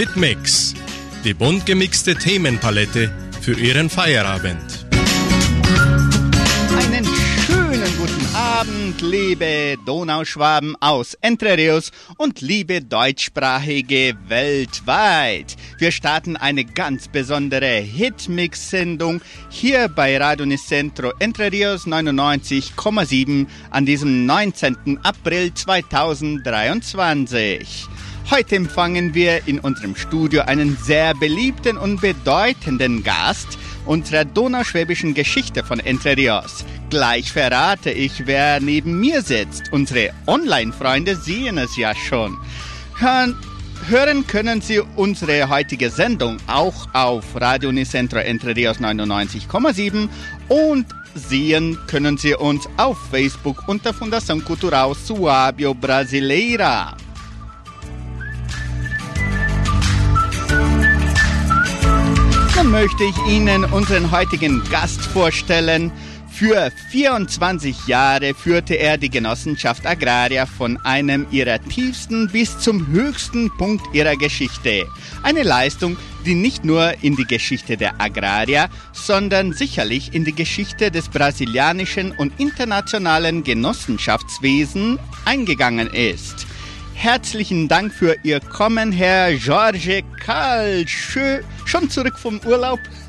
Hitmix, die bunt gemixte Themenpalette für Ihren Feierabend. Einen schönen guten Abend, liebe Donauschwaben aus Entre Rios und liebe Deutschsprachige weltweit. Wir starten eine ganz besondere Hitmix-Sendung hier bei Radio Nicentro Entre Rios 99,7 an diesem 19. April 2023. Heute empfangen wir in unserem Studio einen sehr beliebten und bedeutenden Gast unserer donauschwäbischen Geschichte von Entre Rios. Gleich verrate ich, wer neben mir sitzt. Unsere Online-Freunde sehen es ja schon. Hören, hören können Sie unsere heutige Sendung auch auf Radio Nicentro Entre Rios 99,7 und sehen können Sie uns auf Facebook unter Fundação Cultural Suábio Brasileira. Möchte ich Ihnen unseren heutigen Gast vorstellen. Für 24 Jahre führte er die Genossenschaft Agraria von einem ihrer tiefsten bis zum höchsten Punkt ihrer Geschichte. Eine Leistung, die nicht nur in die Geschichte der Agraria, sondern sicherlich in die Geschichte des brasilianischen und internationalen Genossenschaftswesen eingegangen ist. Herzlichen Dank für Ihr Kommen, Herr Jorge Karl. Schö schon zurück vom Urlaub?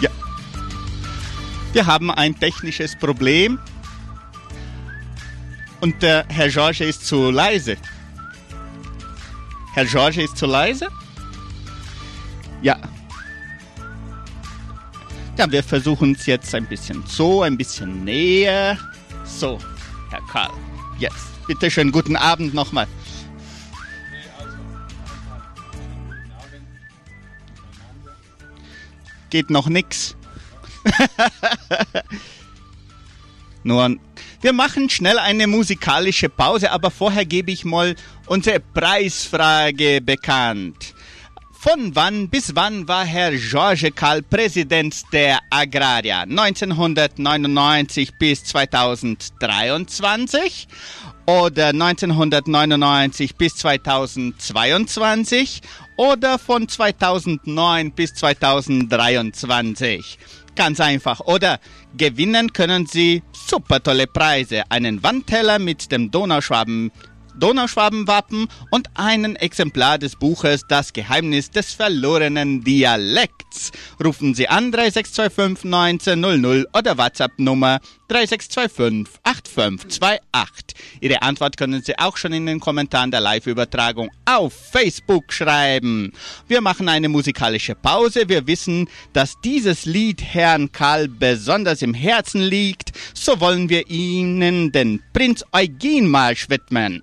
ja. Wir haben ein technisches Problem und der Herr Jorge ist zu leise. Herr Jorge ist zu leise? Ja. Ja, wir versuchen es jetzt ein bisschen so, ein bisschen näher. So, Herr Karl, jetzt. Bitte schön, guten Abend nochmal. Geht noch nix. Nur, wir machen schnell eine musikalische Pause, aber vorher gebe ich mal unsere Preisfrage bekannt. Von wann bis wann war Herr George Karl Präsident der Agraria? 1999 bis 2023 oder 1999 bis 2022 oder von 2009 bis 2023? Ganz einfach. Oder gewinnen können Sie super tolle Preise. Einen Wandteller mit dem Donauschwaben Donauschwabenwappen und ein Exemplar des Buches Das Geheimnis des verlorenen Dialekts. Rufen Sie an 3625 1900 oder WhatsApp Nummer 3625 8528. Ihre Antwort können Sie auch schon in den Kommentaren der Live-Übertragung auf Facebook schreiben. Wir machen eine musikalische Pause. Wir wissen, dass dieses Lied Herrn Karl besonders im Herzen liegt. So wollen wir Ihnen den Prinz Eugen Marsch widmen.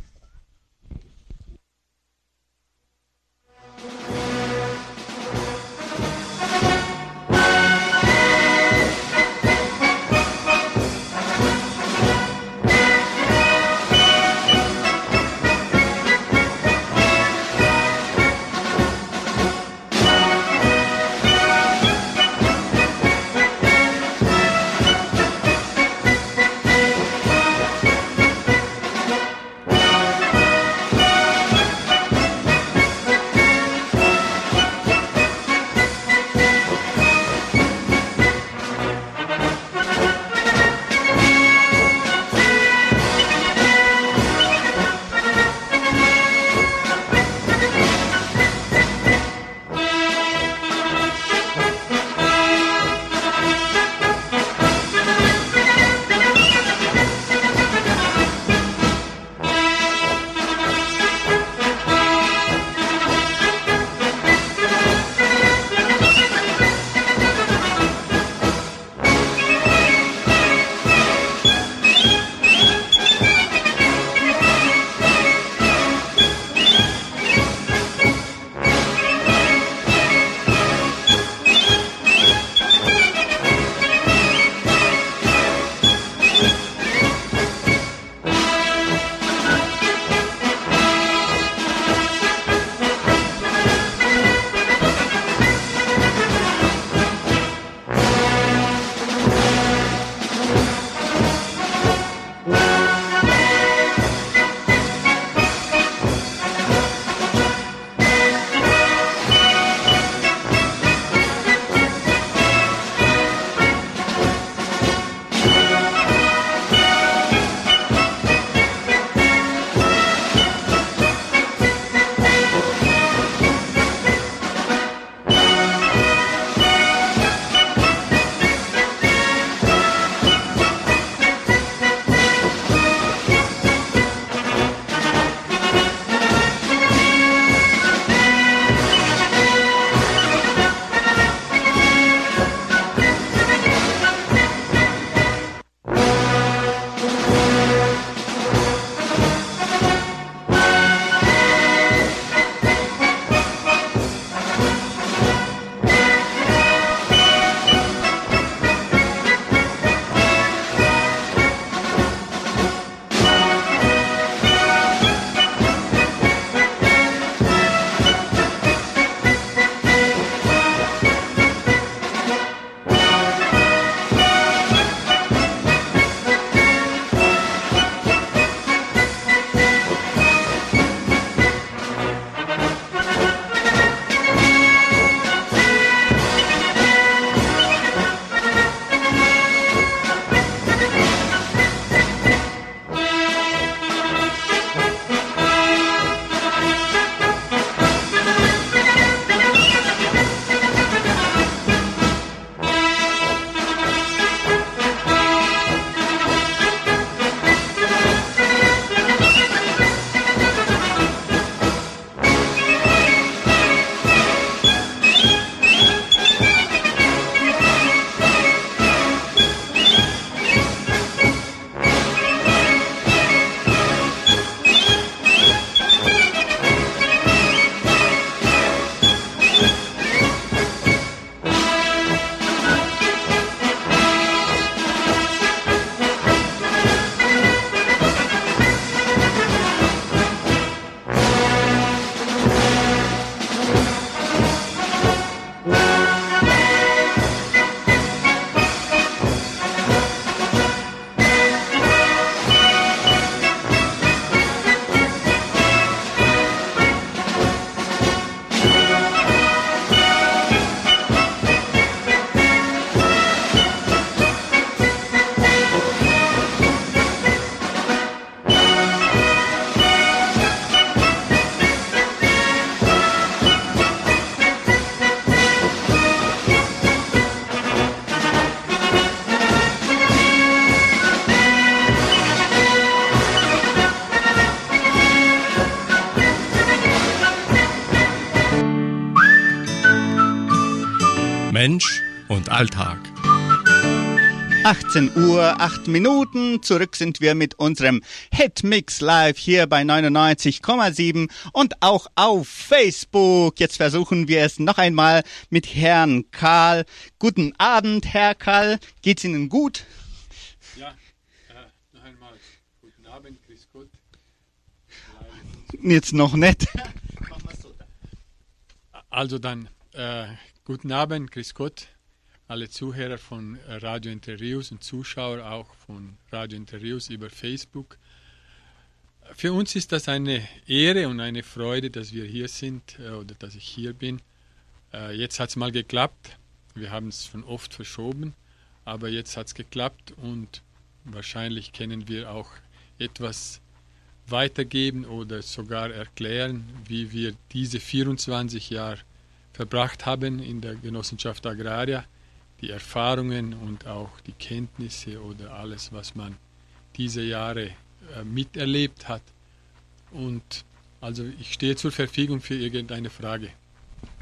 Mensch und Alltag. 18 Uhr, 8 Minuten. Zurück sind wir mit unserem Hitmix live hier bei 99,7 und auch auf Facebook. Jetzt versuchen wir es noch einmal mit Herrn Karl. Guten Abend, Herr Karl. Geht's Ihnen gut? Ja, äh, noch einmal. Guten Abend, Chris Gott. Jetzt noch nicht. Also dann, äh, guten Abend, Chris Gott alle Zuhörer von Radio Interviews und Zuschauer auch von Radio Interviews über Facebook. Für uns ist das eine Ehre und eine Freude, dass wir hier sind äh, oder dass ich hier bin. Äh, jetzt hat es mal geklappt. Wir haben es schon oft verschoben, aber jetzt hat es geklappt und wahrscheinlich können wir auch etwas weitergeben oder sogar erklären, wie wir diese 24 Jahre verbracht haben in der Genossenschaft Agraria die Erfahrungen und auch die Kenntnisse oder alles, was man diese Jahre äh, miterlebt hat. Und also ich stehe zur Verfügung für irgendeine Frage.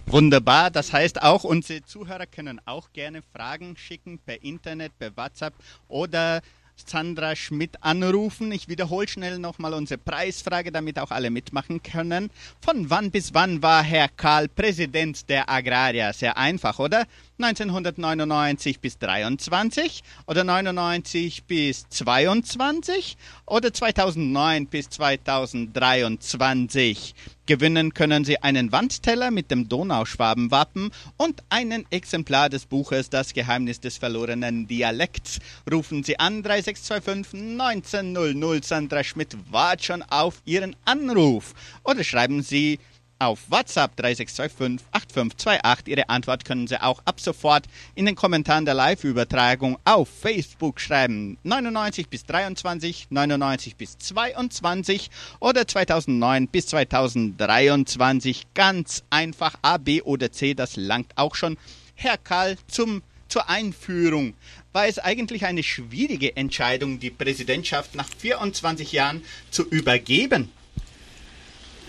Wunderbar, das heißt auch unsere Zuhörer können auch gerne Fragen schicken per Internet, per WhatsApp oder Sandra Schmidt anrufen. Ich wiederhole schnell nochmal unsere Preisfrage, damit auch alle mitmachen können. Von wann bis wann war Herr Karl Präsident der Agraria? Sehr einfach, oder? 1999 bis 23 oder 99 bis 22 oder 2009 bis 2023. Gewinnen können Sie einen Wandteller mit dem Donauschwabenwappen und ein Exemplar des Buches Das Geheimnis des verlorenen Dialekts. Rufen Sie an 3625 1900. Sandra Schmidt wartet schon auf Ihren Anruf. Oder schreiben Sie auf WhatsApp 3625 8528. Ihre Antwort können Sie auch ab sofort in den Kommentaren der Live-Übertragung auf Facebook schreiben. 99 bis 23, 99 bis 22 oder 2009 bis 2023. Ganz einfach A, B oder C, das langt auch schon. Herr Karl, zum, zur Einführung. War es eigentlich eine schwierige Entscheidung, die Präsidentschaft nach 24 Jahren zu übergeben?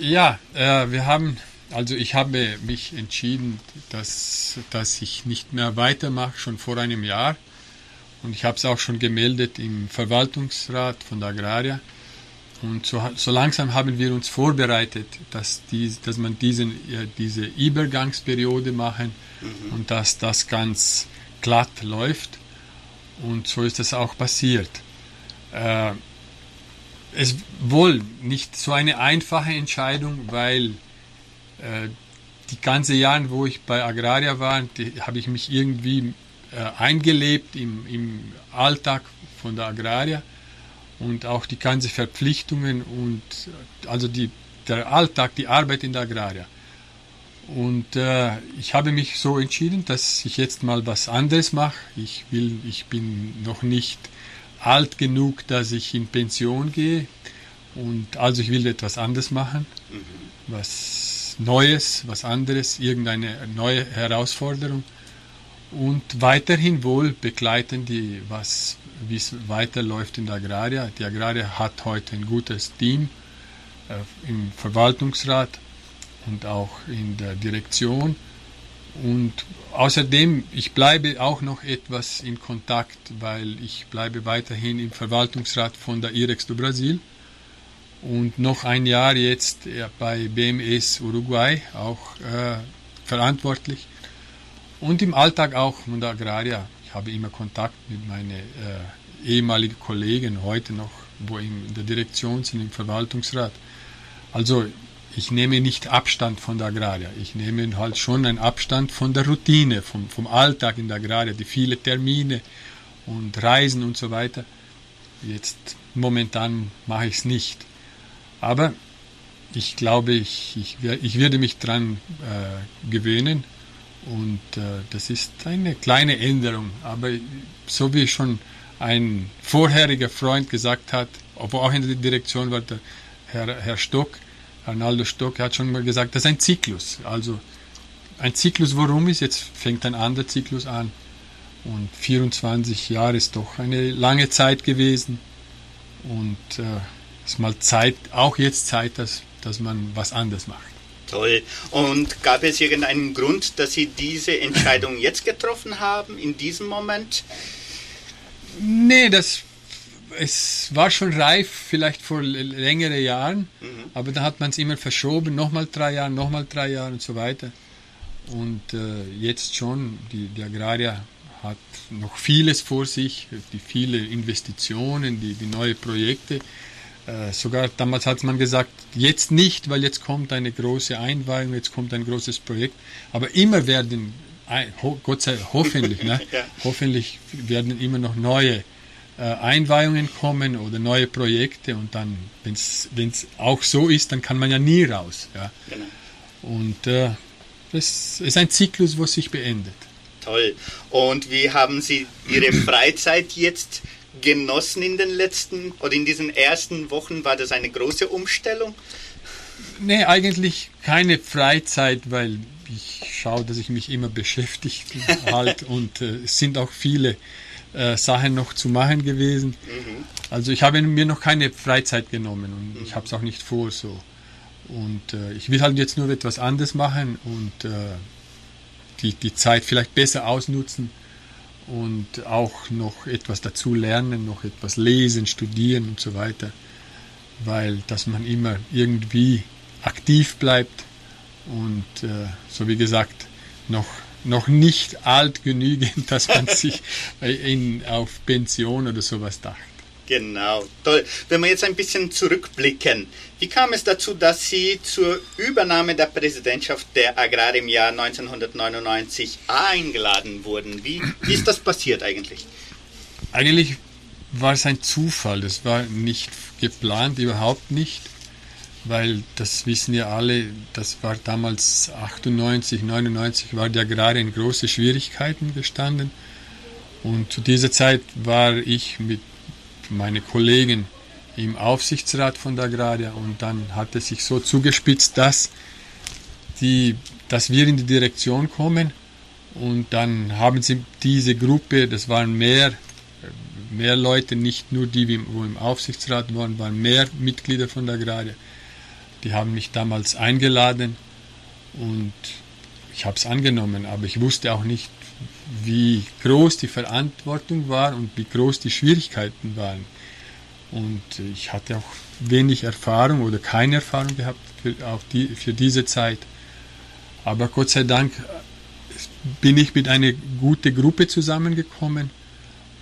Ja, äh, wir haben, also ich habe mich entschieden, dass, dass ich nicht mehr weitermache, schon vor einem Jahr. Und ich habe es auch schon gemeldet im Verwaltungsrat von der Agraria. Und so, so langsam haben wir uns vorbereitet, dass, die, dass man diesen, ja, diese Übergangsperiode machen mhm. und dass das ganz glatt läuft. Und so ist es auch passiert. Äh, es wohl nicht so eine einfache Entscheidung, weil äh, die ganze Jahre, wo ich bei Agraria war, habe ich mich irgendwie äh, eingelebt im, im Alltag von der Agraria und auch die ganzen Verpflichtungen und also die, der Alltag, die Arbeit in der Agraria. Und äh, ich habe mich so entschieden, dass ich jetzt mal was anderes mache. Ich will, ich bin noch nicht alt genug, dass ich in Pension gehe. Und also ich will etwas anderes machen, mhm. was Neues, was anderes, irgendeine neue Herausforderung. Und weiterhin wohl begleiten die, was, wie es weiterläuft in der Agraria. Die Agraria hat heute ein gutes Team äh, im Verwaltungsrat und auch in der Direktion. Und außerdem, ich bleibe auch noch etwas in Kontakt, weil ich bleibe weiterhin im Verwaltungsrat von der IREX do Brasil und noch ein Jahr jetzt bei BMS Uruguay auch äh, verantwortlich und im Alltag auch von der Agraria. Ich habe immer Kontakt mit meinen äh, ehemaligen Kollegen, heute noch, wo in der Direktion sind, im Verwaltungsrat. Also ich nehme nicht Abstand von der Agraria, ich nehme halt schon einen Abstand von der Routine, vom, vom Alltag in der Agraria, die vielen Termine und Reisen und so weiter. Jetzt momentan mache ich es nicht. Aber ich glaube, ich, ich, ich werde mich daran äh, gewöhnen und äh, das ist eine kleine Änderung. Aber so wie schon ein vorheriger Freund gesagt hat, obwohl auch in der Direktion war der Herr, Herr Stock, Arnaldo Stock hat schon mal gesagt, das ist ein Zyklus. Also ein Zyklus, worum ist, jetzt fängt ein anderer Zyklus an. Und 24 Jahre ist doch eine lange Zeit gewesen. Und äh, ist mal Zeit, auch jetzt Zeit, dass, dass man was anderes macht. Toll. Und gab es irgendeinen Grund, dass Sie diese Entscheidung jetzt getroffen haben, in diesem Moment? Nee, das es war schon reif, vielleicht vor längeren Jahren, mhm. aber da hat man es immer verschoben, nochmal drei Jahre, nochmal drei Jahre und so weiter. Und äh, jetzt schon, die, die Agraria hat noch vieles vor sich, die viele Investitionen, die, die neue Projekte. Äh, sogar damals hat man gesagt, jetzt nicht, weil jetzt kommt eine große Einweihung, jetzt kommt ein großes Projekt. Aber immer werden, Gott sei Dank, hoffentlich, ne, ja. hoffentlich werden immer noch neue Einweihungen kommen oder neue Projekte und dann, wenn es auch so ist, dann kann man ja nie raus. Ja. Genau. Und äh, das ist ein Zyklus, wo sich beendet. Toll. Und wie haben Sie Ihre Freizeit jetzt genossen in den letzten oder in diesen ersten Wochen? War das eine große Umstellung? Nee, eigentlich keine Freizeit, weil ich schaue, dass ich mich immer beschäftigt halt und äh, es sind auch viele äh, Sachen noch zu machen gewesen. Mhm. Also ich habe mir noch keine Freizeit genommen und mhm. ich habe es auch nicht vor so. Und äh, ich will halt jetzt nur etwas anderes machen und äh, die, die Zeit vielleicht besser ausnutzen und auch noch etwas dazu lernen, noch etwas lesen, studieren und so weiter. Weil, dass man immer irgendwie aktiv bleibt und äh, so wie gesagt, noch, noch nicht alt genügend, dass man sich in, auf Pension oder sowas dacht. Genau, toll. Wenn wir jetzt ein bisschen zurückblicken, wie kam es dazu, dass Sie zur Übernahme der Präsidentschaft der Agrar im Jahr 1999 eingeladen wurden? Wie, wie ist das passiert eigentlich? Eigentlich war es ein Zufall, das war nicht geplant, überhaupt nicht, weil das wissen ja alle, das war damals 98, 99, war die Agrar in große Schwierigkeiten gestanden. Und zu dieser Zeit war ich mit meine Kollegen im Aufsichtsrat von der Agraria und dann hat es sich so zugespitzt, dass, die, dass wir in die Direktion kommen und dann haben sie diese Gruppe, das waren mehr, mehr Leute, nicht nur die, die im Aufsichtsrat waren, waren mehr Mitglieder von der Agraria. Die haben mich damals eingeladen und ich habe es angenommen, aber ich wusste auch nicht, wie groß die Verantwortung war und wie groß die Schwierigkeiten waren. Und ich hatte auch wenig Erfahrung oder keine Erfahrung gehabt für, auch die, für diese Zeit. Aber Gott sei Dank bin ich mit einer guten Gruppe zusammengekommen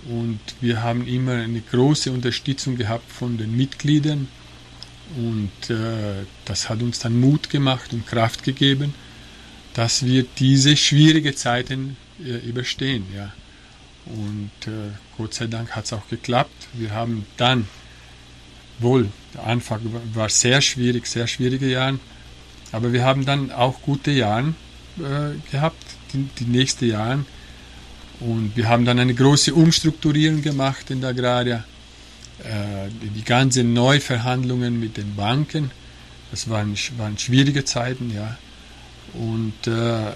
und wir haben immer eine große Unterstützung gehabt von den Mitgliedern und äh, das hat uns dann Mut gemacht und Kraft gegeben, dass wir diese schwierigen Zeiten äh, überstehen. Ja. Und äh, Gott sei Dank hat es auch geklappt. Wir haben dann, wohl, der Anfang war sehr schwierig, sehr schwierige Jahre, aber wir haben dann auch gute Jahre äh, gehabt, die, die nächsten Jahre. Und wir haben dann eine große Umstrukturierung gemacht in der Agraria. Äh, die ganzen Neuverhandlungen mit den Banken, das waren, waren schwierige Zeiten, ja. Und äh,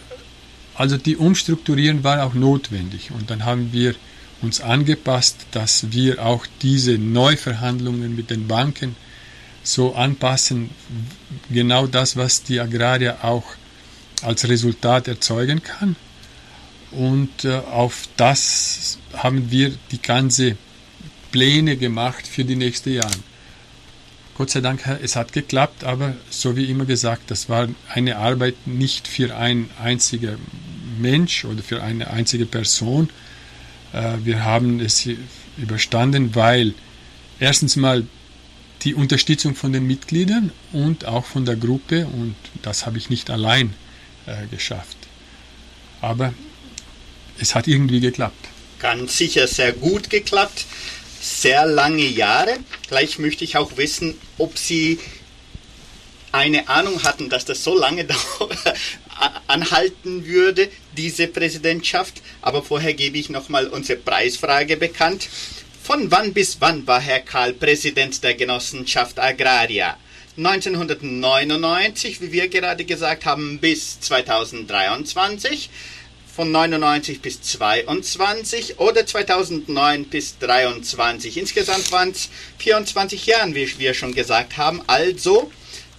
also die Umstrukturierung war auch notwendig und dann haben wir uns angepasst, dass wir auch diese Neuverhandlungen mit den Banken so anpassen, genau das, was die Agrarier auch als Resultat erzeugen kann. Und äh, auf das haben wir die ganze Pläne gemacht für die nächsten Jahre. Gott sei Dank, es hat geklappt, aber so wie immer gesagt, das war eine Arbeit nicht für ein einziger Mensch oder für eine einzige Person. Äh, wir haben es überstanden, weil erstens mal die Unterstützung von den Mitgliedern und auch von der Gruppe und das habe ich nicht allein äh, geschafft. Aber es hat irgendwie geklappt. Ganz sicher sehr gut geklappt sehr lange Jahre. Gleich möchte ich auch wissen, ob Sie eine Ahnung hatten, dass das so lange anhalten würde, diese Präsidentschaft. Aber vorher gebe ich nochmal unsere Preisfrage bekannt. Von wann bis wann war Herr Karl Präsident der Genossenschaft Agraria? 1999, wie wir gerade gesagt haben, bis 2023 von 99 bis 22 oder 2009 bis 23. Insgesamt waren es 24 Jahre, wie wir schon gesagt haben. Also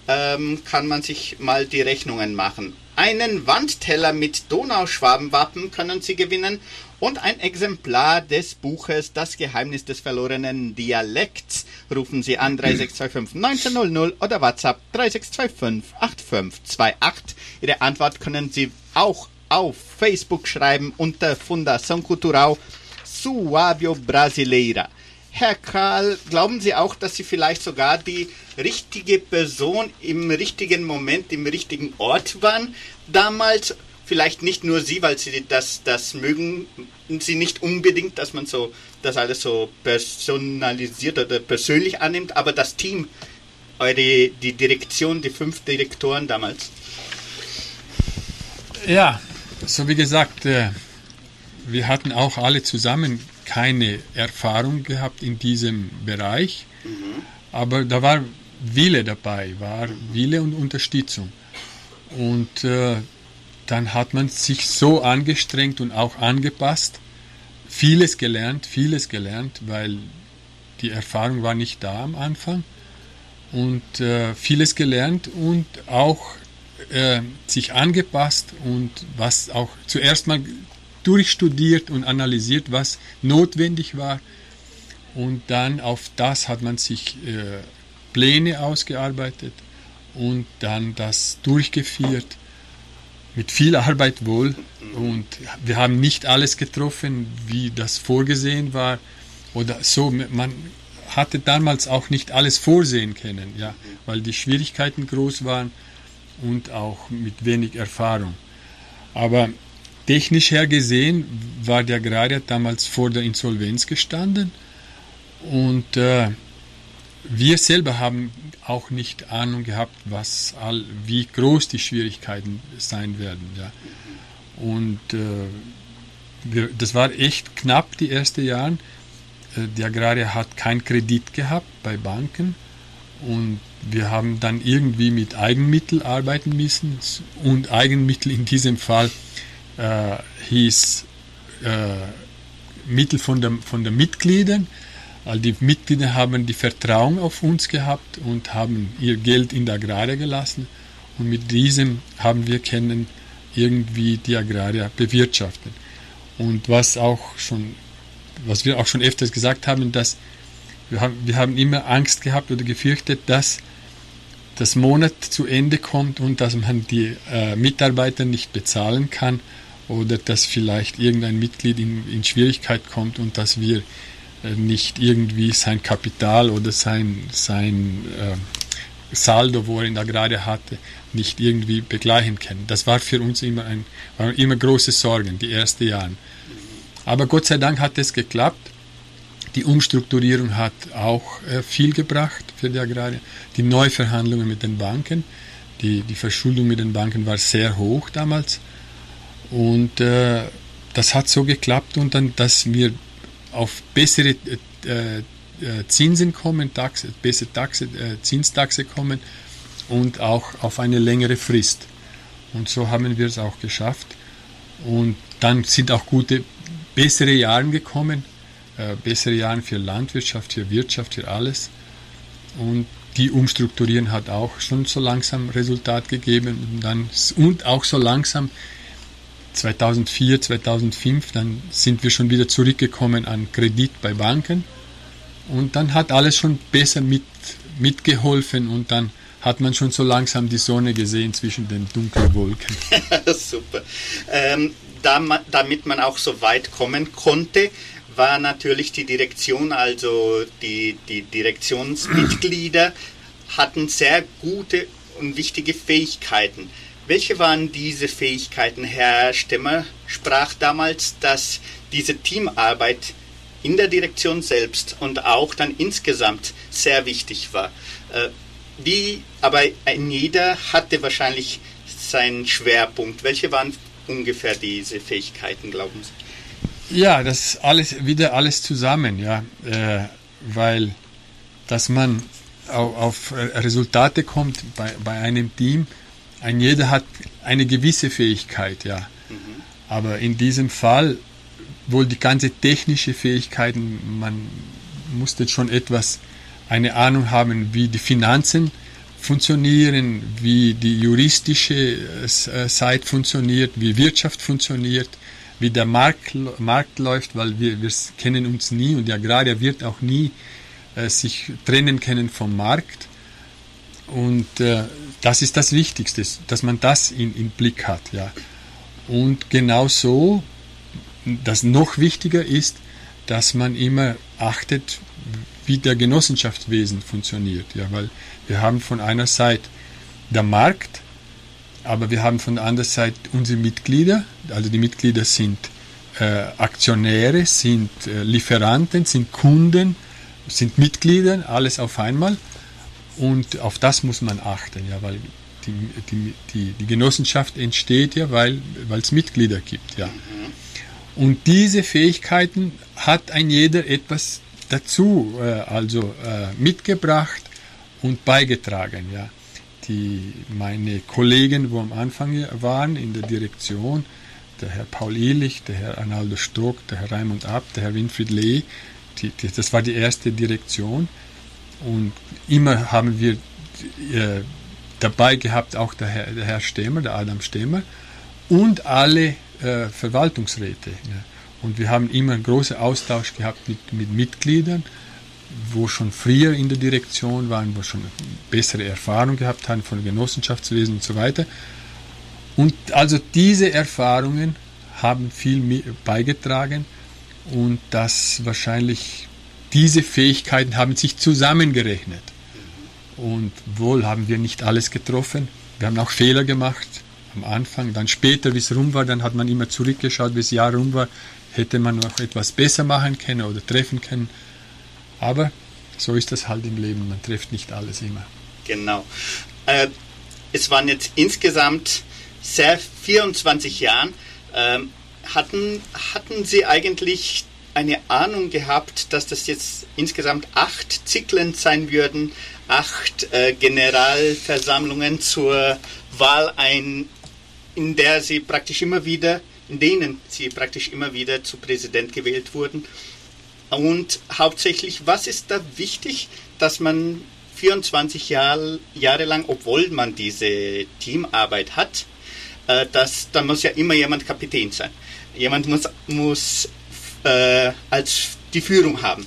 ähm, kann man sich mal die Rechnungen machen. Einen Wandteller mit Donauschwabenwappen können Sie gewinnen und ein Exemplar des Buches Das Geheimnis des verlorenen Dialekts. Rufen Sie an 3625 1900 oder WhatsApp 3625 8528. Ihre Antwort können Sie auch auf Facebook schreiben unter Fundação Cultural Suavio Brasileira. Herr Karl, glauben Sie auch, dass Sie vielleicht sogar die richtige Person im richtigen Moment, im richtigen Ort waren damals? Vielleicht nicht nur Sie, weil Sie das, das mögen Sie nicht unbedingt, dass man so das alles so personalisiert oder persönlich annimmt, aber das Team, eure, die Direktion, die fünf Direktoren damals. Ja, so wie gesagt, äh, wir hatten auch alle zusammen keine Erfahrung gehabt in diesem Bereich, mhm. aber da war Wille dabei, war Wille und Unterstützung. Und äh, dann hat man sich so angestrengt und auch angepasst, vieles gelernt, vieles gelernt, weil die Erfahrung war nicht da am Anfang und äh, vieles gelernt und auch äh, sich angepasst und was auch zuerst mal durchstudiert und analysiert, was notwendig war. Und dann auf das hat man sich äh, Pläne ausgearbeitet und dann das durchgeführt. Mit viel Arbeit wohl. Und wir haben nicht alles getroffen, wie das vorgesehen war. Oder so, man hatte damals auch nicht alles vorsehen können, ja, weil die Schwierigkeiten groß waren und auch mit wenig Erfahrung. Aber Technisch her gesehen war der Agraria damals vor der Insolvenz gestanden und äh, wir selber haben auch nicht Ahnung gehabt, was all, wie groß die Schwierigkeiten sein werden. Ja. Und äh, wir, das war echt knapp die ersten Jahre. Äh, die Agraria hat keinen Kredit gehabt bei Banken und wir haben dann irgendwie mit Eigenmitteln arbeiten müssen und Eigenmittel in diesem Fall äh, hieß äh, Mittel von der, von der Mitgliedern. All die Mitglieder haben die Vertrauen auf uns gehabt und haben ihr Geld in der Agraria gelassen. Und mit diesem haben wir können irgendwie die Agraria bewirtschaften. Und was auch schon, was wir auch schon öfters gesagt haben, dass wir haben, wir haben immer Angst gehabt oder gefürchtet, dass das Monat zu Ende kommt und dass man die äh, Mitarbeiter nicht bezahlen kann oder dass vielleicht irgendein Mitglied in, in Schwierigkeit kommt und dass wir äh, nicht irgendwie sein Kapital oder sein, sein äh, Saldo, wo er in der Agrare hatte, nicht irgendwie begleichen können. Das war für uns immer, ein, immer große Sorgen, die ersten Jahre. Aber Gott sei Dank hat es geklappt. Die Umstrukturierung hat auch äh, viel gebracht für die Agrarie. Die Neuverhandlungen mit den Banken, die, die Verschuldung mit den Banken war sehr hoch damals. Und äh, das hat so geklappt und dann, dass wir auf bessere äh, äh Zinsen kommen, Taxe, bessere Taxe, äh, Zinstaxe kommen und auch auf eine längere Frist. Und so haben wir es auch geschafft. Und dann sind auch gute, bessere Jahre gekommen, äh, bessere Jahre für Landwirtschaft, für Wirtschaft, für alles. Und die Umstrukturieren hat auch schon so langsam Resultat gegeben und, dann, und auch so langsam 2004, 2005, dann sind wir schon wieder zurückgekommen an Kredit bei Banken und dann hat alles schon besser mit, mitgeholfen und dann hat man schon so langsam die Sonne gesehen zwischen den dunklen Wolken. Super. Ähm, damit man auch so weit kommen konnte, war natürlich die Direktion, also die, die Direktionsmitglieder hatten sehr gute und wichtige Fähigkeiten. Welche waren diese Fähigkeiten? Herr Stemmer sprach damals, dass diese Teamarbeit in der Direktion selbst und auch dann insgesamt sehr wichtig war. Äh, wie, aber jeder hatte wahrscheinlich seinen Schwerpunkt. Welche waren ungefähr diese Fähigkeiten, glauben Sie? Ja, das ist alles wieder alles zusammen, ja, äh, weil dass man auf, auf Resultate kommt bei, bei einem Team, ein jeder hat eine gewisse Fähigkeit, ja. Mhm. Aber in diesem Fall, wohl die ganze technische Fähigkeiten, man musste schon etwas eine Ahnung haben, wie die Finanzen funktionieren, wie die juristische äh, Seite funktioniert, wie Wirtschaft funktioniert, wie der Markt, Markt läuft, weil wir, wir kennen uns nie und der Agrarier wird auch nie äh, sich trennen können vom Markt. Und äh, das ist das Wichtigste, dass man das in, in Blick hat. Ja. Und genauso, das noch wichtiger ist, dass man immer achtet, wie der Genossenschaftswesen funktioniert. Ja, weil wir haben von einer Seite der Markt, aber wir haben von der anderen Seite unsere Mitglieder. Also die Mitglieder sind äh, Aktionäre, sind äh, Lieferanten, sind Kunden, sind Mitglieder, alles auf einmal. Und auf das muss man achten, ja, weil die, die, die, die Genossenschaft entsteht ja, weil es Mitglieder gibt. Ja. Und diese Fähigkeiten hat ein jeder etwas dazu äh, also äh, mitgebracht und beigetragen. Ja. Die, meine Kollegen, wo am Anfang waren in der Direktion, der Herr Paul Ehlich, der Herr Arnaldo Stock, der Herr Raimund Abt, der Herr Winfried Lee, die, die, das war die erste Direktion. Und immer haben wir äh, dabei gehabt auch der Herr, der Herr Stemmer, der Adam Stemmer und alle äh, Verwaltungsräte. Ja. Und wir haben immer einen großen Austausch gehabt mit, mit Mitgliedern, wo schon früher in der Direktion waren, wo schon bessere Erfahrung gehabt haben von Genossenschaftswesen und so weiter. Und also diese Erfahrungen haben viel beigetragen und das wahrscheinlich diese Fähigkeiten haben sich zusammengerechnet. Und wohl haben wir nicht alles getroffen. Wir haben auch Fehler gemacht am Anfang. Dann später, wie es rum war, dann hat man immer zurückgeschaut, wie das Jahr rum war. Hätte man noch etwas besser machen können oder treffen können. Aber so ist das halt im Leben. Man trifft nicht alles immer. Genau. Äh, es waren jetzt insgesamt sehr 24 Jahre. Ähm, hatten, hatten Sie eigentlich eine Ahnung gehabt, dass das jetzt insgesamt acht Zyklen sein würden, acht äh, Generalversammlungen zur Wahl ein, in der sie praktisch immer wieder, in denen sie praktisch immer wieder zu Präsident gewählt wurden. Und hauptsächlich, was ist da wichtig, dass man 24 Jahr, Jahre lang, obwohl man diese Teamarbeit hat, äh, dass, da muss ja immer jemand Kapitän sein. Jemand muss, muss äh, als die Führung haben,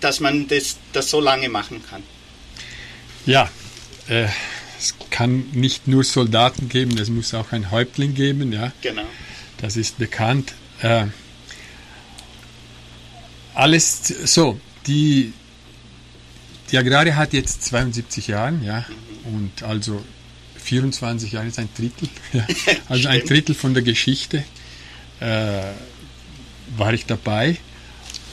dass man das, das so lange machen kann. Ja, äh, es kann nicht nur Soldaten geben, es muss auch ein Häuptling geben, ja. Genau. Das ist bekannt. Äh, alles so, die, die Agrarie hat jetzt 72 Jahre, ja, mhm. und also 24 Jahre ist ein Drittel, ja, also ein Drittel von der Geschichte. Äh, war ich dabei.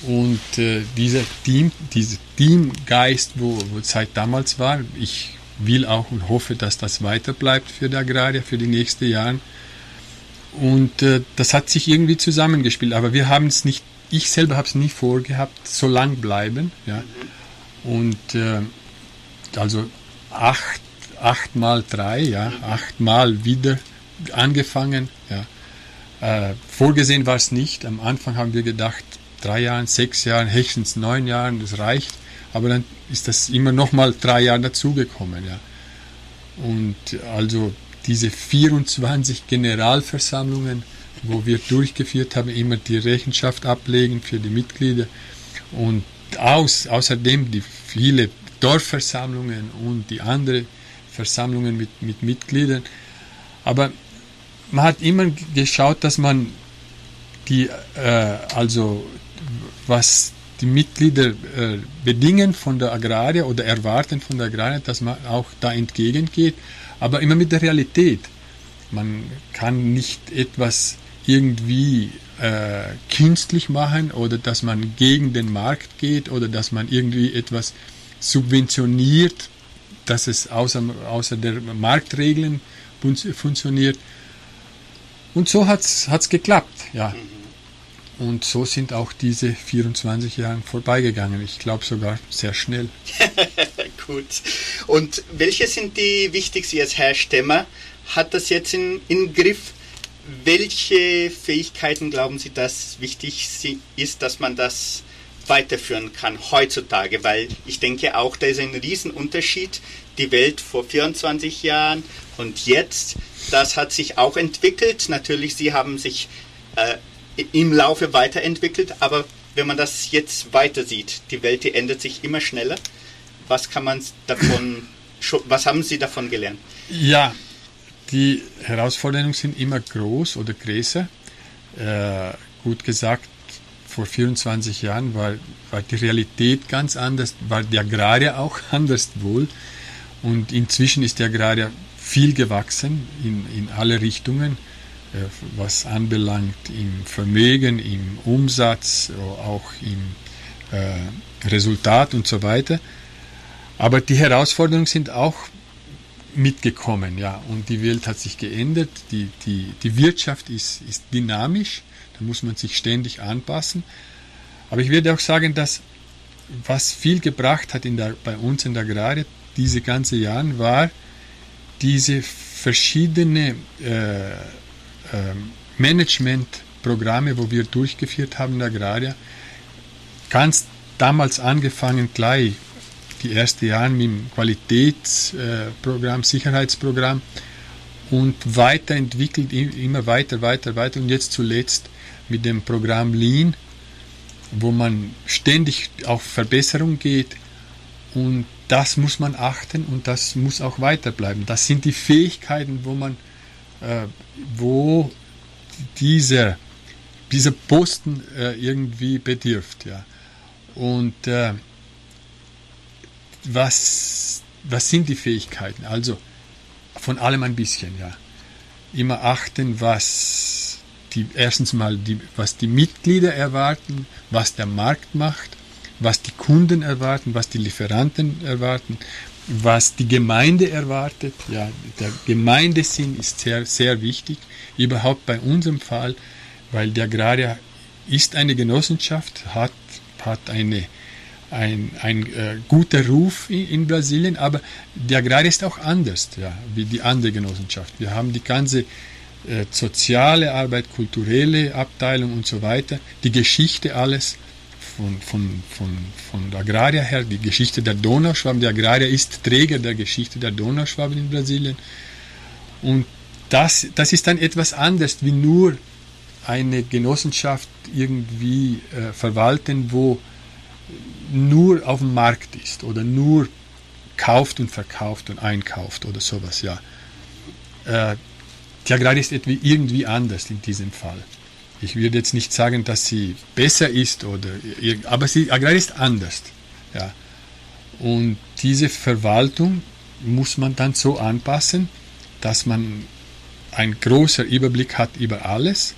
Und äh, dieser Team, dieser Teamgeist, wo, wo seit damals war, ich will auch und hoffe, dass das weiter bleibt für die Agrarier für die nächsten Jahre. Und äh, das hat sich irgendwie zusammengespielt. Aber wir haben es nicht, ich selber habe es nie vorgehabt, so lang bleiben. Ja. Und äh, also acht, acht mal drei, ja, acht mal wieder angefangen. Ja. Äh, vorgesehen war es nicht. Am Anfang haben wir gedacht, drei Jahren, sechs Jahren, höchstens neun Jahren, das reicht. Aber dann ist das immer noch mal drei Jahre dazugekommen. Ja. Und also diese 24 Generalversammlungen, wo wir durchgeführt haben, immer die Rechenschaft ablegen für die Mitglieder und aus, außerdem die viele Dorfversammlungen und die anderen Versammlungen mit, mit Mitgliedern. Aber man hat immer geschaut, dass man die, äh, also was die Mitglieder äh, bedingen von der Agraria oder erwarten von der Agraria, dass man auch da entgegengeht, aber immer mit der Realität. Man kann nicht etwas irgendwie äh, künstlich machen oder dass man gegen den Markt geht oder dass man irgendwie etwas subventioniert, dass es außer, außer der Marktregeln funktioniert. Und so hat es geklappt, ja. Und so sind auch diese 24 Jahre vorbeigegangen. Ich glaube sogar sehr schnell. Gut. Und welche sind die wichtigsten Herr Stemmer? Hat das jetzt in, in Griff? Welche Fähigkeiten glauben Sie, dass wichtig ist, dass man das weiterführen kann heutzutage, weil ich denke auch, da ist ein Riesenunterschied. Die Welt vor 24 Jahren und jetzt, das hat sich auch entwickelt. Natürlich, sie haben sich äh, im Laufe weiterentwickelt, aber wenn man das jetzt weiter sieht, die Welt, die ändert sich immer schneller. Was kann man davon, was haben Sie davon gelernt? Ja, die Herausforderungen sind immer groß oder größer. Äh, gut gesagt, vor 24 Jahren war, war die Realität ganz anders, war der Agrarier auch anders wohl. Und inzwischen ist der Agrarier viel gewachsen in, in alle Richtungen, äh, was anbelangt im Vermögen, im Umsatz, auch im äh, Resultat und so weiter. Aber die Herausforderungen sind auch mitgekommen, ja. Und die Welt hat sich geändert, die, die, die Wirtschaft ist, ist dynamisch, da muss man sich ständig anpassen. Aber ich würde auch sagen, dass was viel gebracht hat in der, bei uns in der Agrarie diese ganze Jahre war diese verschiedene äh, äh, Managementprogramme, wo wir durchgeführt haben in der Agraria. Ganz damals angefangen gleich die ersten Jahre mit dem Qualitätsprogramm, Sicherheitsprogramm und weiterentwickelt, immer weiter, weiter, weiter und jetzt zuletzt mit dem Programm Lean, wo man ständig auf Verbesserung geht und das muss man achten und das muss auch weiterbleiben. Das sind die Fähigkeiten, wo man, äh, wo dieser, dieser Posten äh, irgendwie bedirft. Ja. Und äh, was, was sind die Fähigkeiten? Also von allem ein bisschen, ja. Immer achten, was die, erstens mal, die, was die Mitglieder erwarten, was der Markt macht, was die Kunden erwarten, was die Lieferanten erwarten, was die Gemeinde erwartet. Ja, der Gemeindesinn ist sehr, sehr wichtig, überhaupt bei unserem Fall, weil der Agraria ist eine Genossenschaft, hat, hat eine ein, ein äh, guter Ruf in, in, Brasilien, aber der Agrar ist auch anders ja, wie die andere Genossenschaft. Wir haben die ganze äh, soziale Arbeit, kulturelle Abteilung und so weiter, die Geschichte alles von, von, von, von der Agraria her, die Geschichte der Donauschwaben. Der Agraria ist Träger der Geschichte der Donauschwaben in Brasilien. Und das, das ist dann etwas anderes wie nur eine Genossenschaft irgendwie äh, verwalten, wo nur auf dem Markt ist oder nur kauft und verkauft und einkauft oder sowas, ja. Äh, die Agrar ist irgendwie anders in diesem Fall. Ich würde jetzt nicht sagen, dass sie besser ist oder, aber sie Agrar ist anders, ja. Und diese Verwaltung muss man dann so anpassen, dass man einen großen Überblick hat über alles,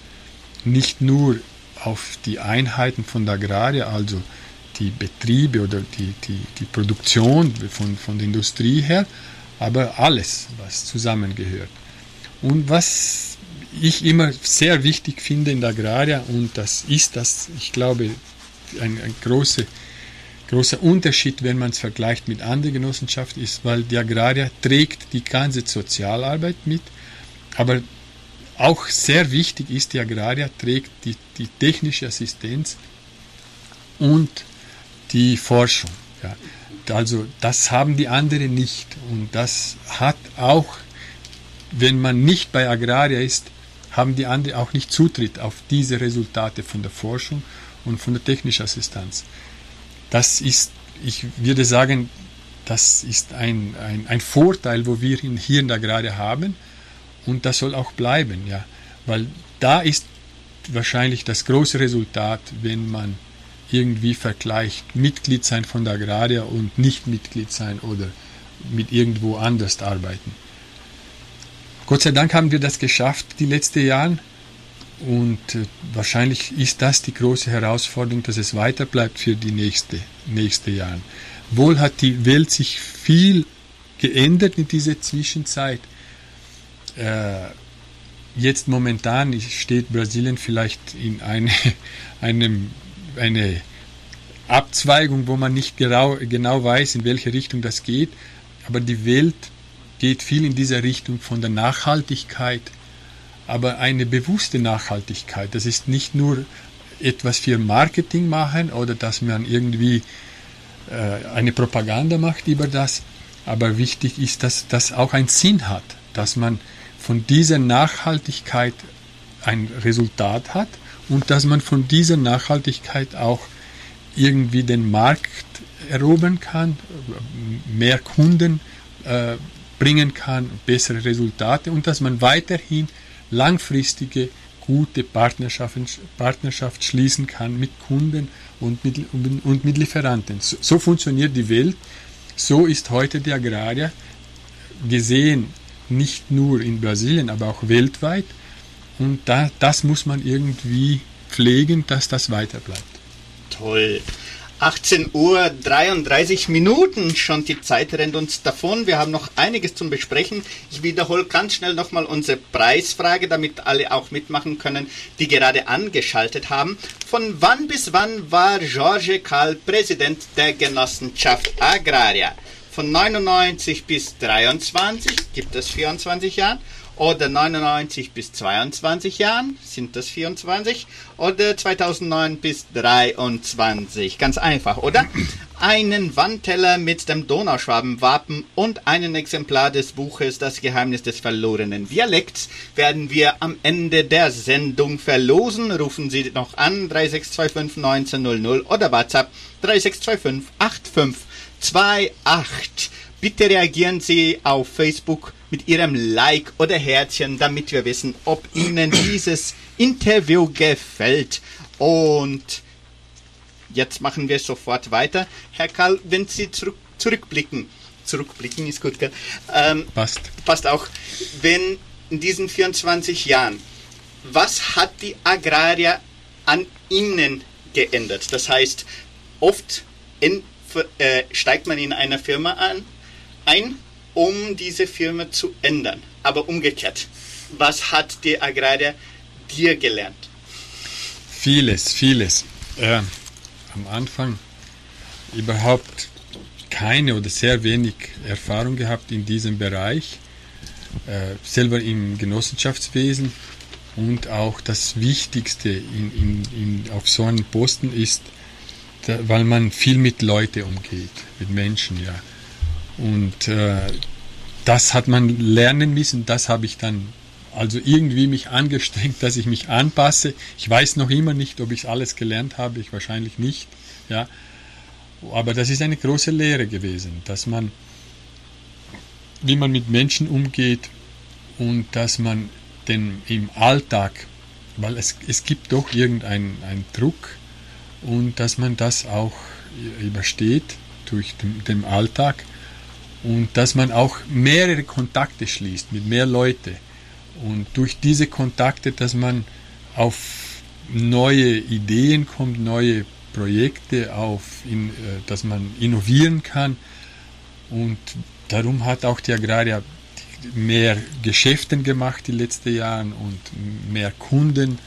nicht nur auf die Einheiten von der Agraria, also die Betriebe oder die, die, die Produktion von, von der Industrie her, aber alles, was zusammengehört. Und was ich immer sehr wichtig finde in der Agraria, und das ist das, ich glaube, ein, ein großer, großer Unterschied, wenn man es vergleicht mit anderen Genossenschaften, ist, weil die Agraria trägt die ganze Sozialarbeit mit, aber auch sehr wichtig ist, die Agraria trägt die, die technische Assistenz und die Forschung. Ja. Also das haben die anderen nicht. Und das hat auch, wenn man nicht bei Agraria ist, haben die anderen auch nicht Zutritt auf diese Resultate von der Forschung und von der technischen Assistenz. Das ist, ich würde sagen, das ist ein, ein, ein Vorteil, wo wir hier in der Agraria haben und das soll auch bleiben, ja, weil da ist wahrscheinlich das große Resultat, wenn man irgendwie vergleicht, Mitglied sein von der Agraria und nicht Mitglied sein oder mit irgendwo anders arbeiten. Gott sei Dank haben wir das geschafft die letzten Jahre und äh, wahrscheinlich ist das die große Herausforderung, dass es weiter bleibt für die nächste, nächste Jahre. Wohl hat die Welt sich viel geändert in dieser Zwischenzeit. Äh, jetzt momentan steht Brasilien vielleicht in eine, einem eine Abzweigung, wo man nicht genau, genau weiß, in welche Richtung das geht. Aber die Welt geht viel in dieser Richtung von der Nachhaltigkeit, aber eine bewusste Nachhaltigkeit. Das ist nicht nur etwas für Marketing machen oder dass man irgendwie äh, eine Propaganda macht über das. Aber wichtig ist, dass das auch einen Sinn hat, dass man von dieser Nachhaltigkeit ein Resultat hat und dass man von dieser Nachhaltigkeit auch irgendwie den Markt erobern kann, mehr Kunden äh, bringen kann, bessere Resultate und dass man weiterhin langfristige, gute Partnerschaften, Partnerschaft schließen kann mit Kunden und mit, und mit Lieferanten. So, so funktioniert die Welt. So ist heute die Agrarier gesehen, nicht nur in Brasilien, aber auch weltweit. Und da, das muss man irgendwie pflegen, dass das weiter bleibt. Toll. 18 Uhr 33 Minuten schon die Zeit rennt uns davon. Wir haben noch einiges zum Besprechen. Ich wiederhole ganz schnell nochmal unsere Preisfrage, damit alle auch mitmachen können, die gerade angeschaltet haben. Von wann bis wann war George Karl Präsident der Genossenschaft Agraria? Von 99 bis 23 gibt es 24 Jahre oder 99 bis 22 Jahren, sind das 24, oder 2009 bis 23. Ganz einfach, oder? Einen Wandteller mit dem Donauschwabenwappen und einen Exemplar des Buches Das Geheimnis des verlorenen Dialekts werden wir am Ende der Sendung verlosen. Rufen Sie noch an 3625 1900 oder WhatsApp 3625 8528. Bitte reagieren Sie auf Facebook mit Ihrem Like oder Herzchen, damit wir wissen, ob Ihnen dieses Interview gefällt. Und jetzt machen wir sofort weiter. Herr Karl, wenn Sie zurück, zurückblicken, zurückblicken ist gut, gell? Ähm, passt. Passt auch. Wenn in diesen 24 Jahren, was hat die Agraria an Ihnen geändert? Das heißt, oft in, äh, steigt man in einer Firma an, ein, um diese Firma zu ändern. Aber umgekehrt, was hat die Agraria dir gelernt? Vieles, vieles. Äh, am Anfang überhaupt keine oder sehr wenig Erfahrung gehabt in diesem Bereich, äh, selber im Genossenschaftswesen und auch das Wichtigste in, in, in, auf so einem Posten ist, da, weil man viel mit Leuten umgeht, mit Menschen, ja. Und äh, das hat man lernen müssen, das habe ich dann also irgendwie mich angestrengt, dass ich mich anpasse. Ich weiß noch immer nicht, ob ich alles gelernt habe, ich wahrscheinlich nicht, ja. Aber das ist eine große Lehre gewesen, dass man, wie man mit Menschen umgeht und dass man den im Alltag, weil es, es gibt doch irgendeinen Druck und dass man das auch übersteht durch den, den Alltag und dass man auch mehrere Kontakte schließt mit mehr Leuten und durch diese Kontakte, dass man auf neue Ideen kommt, neue Projekte, auf, in, äh, dass man innovieren kann und darum hat auch die Agraria mehr Geschäften gemacht die letzten Jahre und mehr Kunden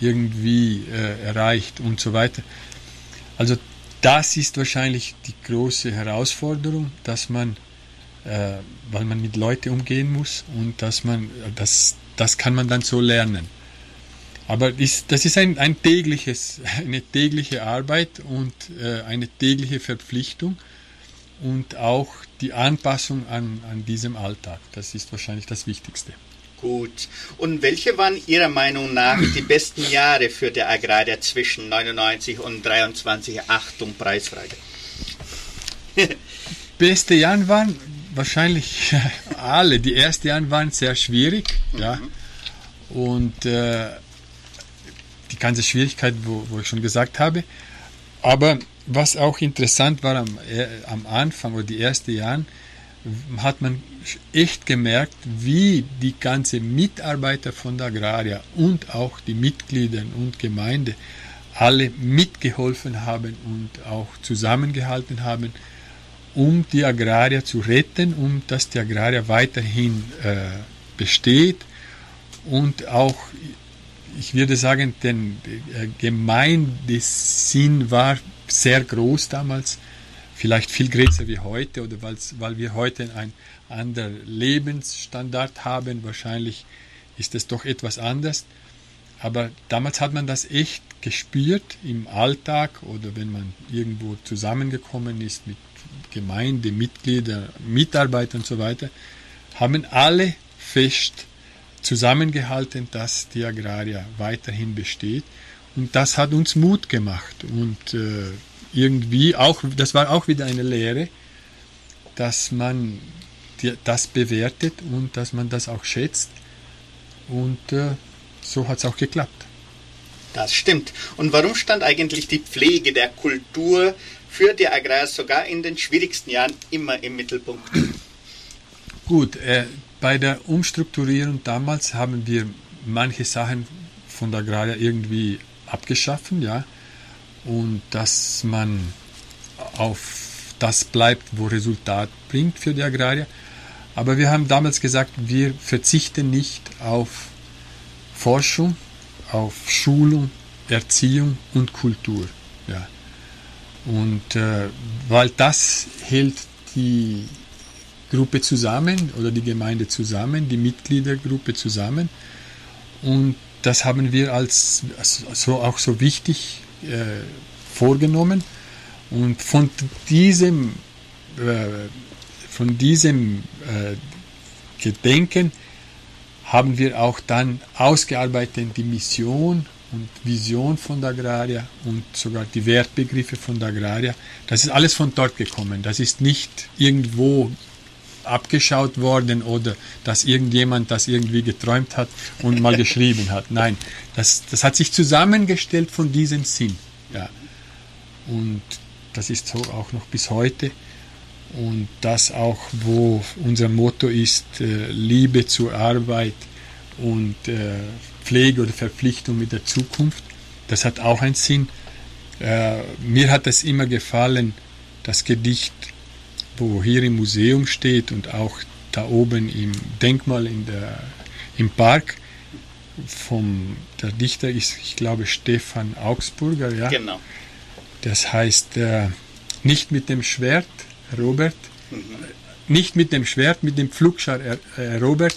irgendwie äh, erreicht und so weiter. Also das ist wahrscheinlich die große Herausforderung, dass man äh, weil man mit Leuten umgehen muss und dass man, das, das kann man dann so lernen. Aber ist, das ist ein, ein tägliches, eine tägliche Arbeit und äh, eine tägliche Verpflichtung und auch die Anpassung an, an diesem Alltag. Das ist wahrscheinlich das Wichtigste. Gut. Und welche waren Ihrer Meinung nach die besten Jahre für der Agraria zwischen 99 und 23? Achtung, Preisfrage. Beste Jahre waren wahrscheinlich alle. Die ersten Jahre waren sehr schwierig, mhm. ja. Und äh, die ganze Schwierigkeit, wo, wo ich schon gesagt habe. Aber was auch interessant war am, äh, am Anfang oder die ersten Jahren, hat man echt gemerkt, wie die ganze Mitarbeiter von der Agraria und auch die Mitglieder und Gemeinde alle mitgeholfen haben und auch zusammengehalten haben, um die Agraria zu retten, um dass die Agraria weiterhin äh, besteht und auch, ich würde sagen, der äh, Gemeindesinn war sehr groß damals, vielleicht viel größer wie heute oder weil wir heute einen anderen Lebensstandard haben, wahrscheinlich ist es doch etwas anders. Aber damals hat man das echt gespürt im Alltag oder wenn man irgendwo zusammengekommen ist mit Gemeindemitgliedern, Mitarbeitern und so weiter, haben alle fest zusammengehalten, dass die Agraria weiterhin besteht. Und das hat uns Mut gemacht. Und äh, irgendwie auch, das war auch wieder eine Lehre, dass man die, das bewertet und dass man das auch schätzt. Und äh, so hat es auch geklappt. Das stimmt. Und warum stand eigentlich die Pflege der Kultur für die Agrar sogar in den schwierigsten Jahren immer im Mittelpunkt? Gut, äh, bei der Umstrukturierung damals haben wir manche Sachen von der Agraria irgendwie abgeschaffen, ja, und dass man auf das bleibt, wo Resultat bringt für die Agrarier. Aber wir haben damals gesagt, wir verzichten nicht auf Forschung, auf Schulung, Erziehung und Kultur. Ja. Und äh, weil das hält die Gruppe zusammen oder die Gemeinde zusammen, die Mitgliedergruppe zusammen. Und das haben wir als so, auch so wichtig äh, vorgenommen. Und von diesem, äh, von diesem äh, Gedenken haben wir auch dann ausgearbeitet die Mission und Vision von der Agraria und sogar die Wertbegriffe von der Agraria. Das ist alles von dort gekommen. Das ist nicht irgendwo abgeschaut worden oder dass irgendjemand das irgendwie geträumt hat und mal geschrieben hat. Nein, das, das hat sich zusammengestellt von diesem Sinn. Ja. Und das ist so auch noch bis heute. Und das auch, wo unser Motto ist, äh, Liebe zur Arbeit und äh, Pflege oder Verpflichtung mit der Zukunft. Das hat auch einen Sinn. Äh, mir hat es immer gefallen, das Gedicht wo hier im Museum steht und auch da oben im Denkmal in der, im Park. Vom, der Dichter ist, ich glaube, Stefan Augsburger. Ja? Genau. Das heißt, nicht mit dem Schwert, Robert, mhm. nicht mit dem Schwert, mit dem Pflugschar, äh, Robert.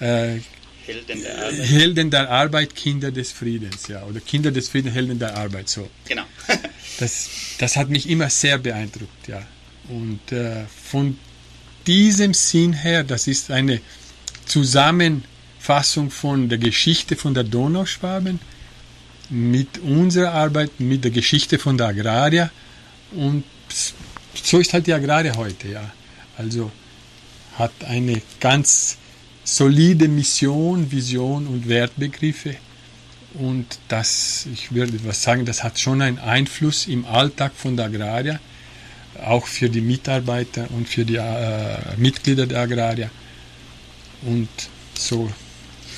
Mhm. Äh, Helden der Arbeit. Helden der Arbeit, Kinder des Friedens, ja. Oder Kinder des Friedens, Helden der Arbeit, so. Genau. das, das hat mich immer sehr beeindruckt, ja. Und äh, von diesem Sinn her, das ist eine Zusammenfassung von der Geschichte von der Donauschwaben mit unserer Arbeit, mit der Geschichte von der Agraria. Und so ist halt die Agraria heute, ja. Also hat eine ganz solide Mission, Vision und Wertbegriffe. Und das, ich würde was sagen, das hat schon einen Einfluss im Alltag von der Agraria auch für die Mitarbeiter und für die äh, Mitglieder der Agraria. Und so,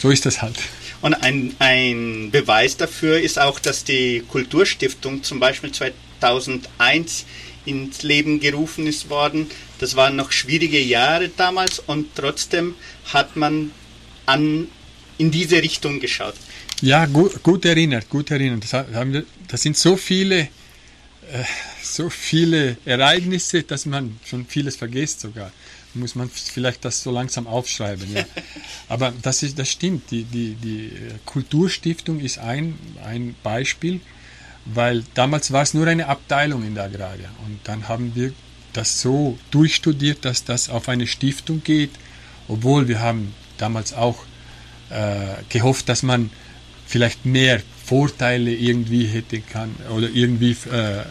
so ist das halt. Und ein, ein Beweis dafür ist auch, dass die Kulturstiftung zum Beispiel 2001 ins Leben gerufen ist worden. Das waren noch schwierige Jahre damals und trotzdem hat man an, in diese Richtung geschaut. Ja, gut, gut erinnert, gut erinnert. Das, haben wir, das sind so viele äh, so viele Ereignisse, dass man schon vieles vergisst sogar. Muss man vielleicht das so langsam aufschreiben. Ja. Aber das, ist, das stimmt. Die, die, die Kulturstiftung ist ein, ein Beispiel, weil damals war es nur eine Abteilung in der Agraria. Und dann haben wir das so durchstudiert, dass das auf eine Stiftung geht, obwohl wir haben damals auch äh, gehofft, dass man vielleicht mehr Vorteile irgendwie hätte kann oder irgendwie äh, äh,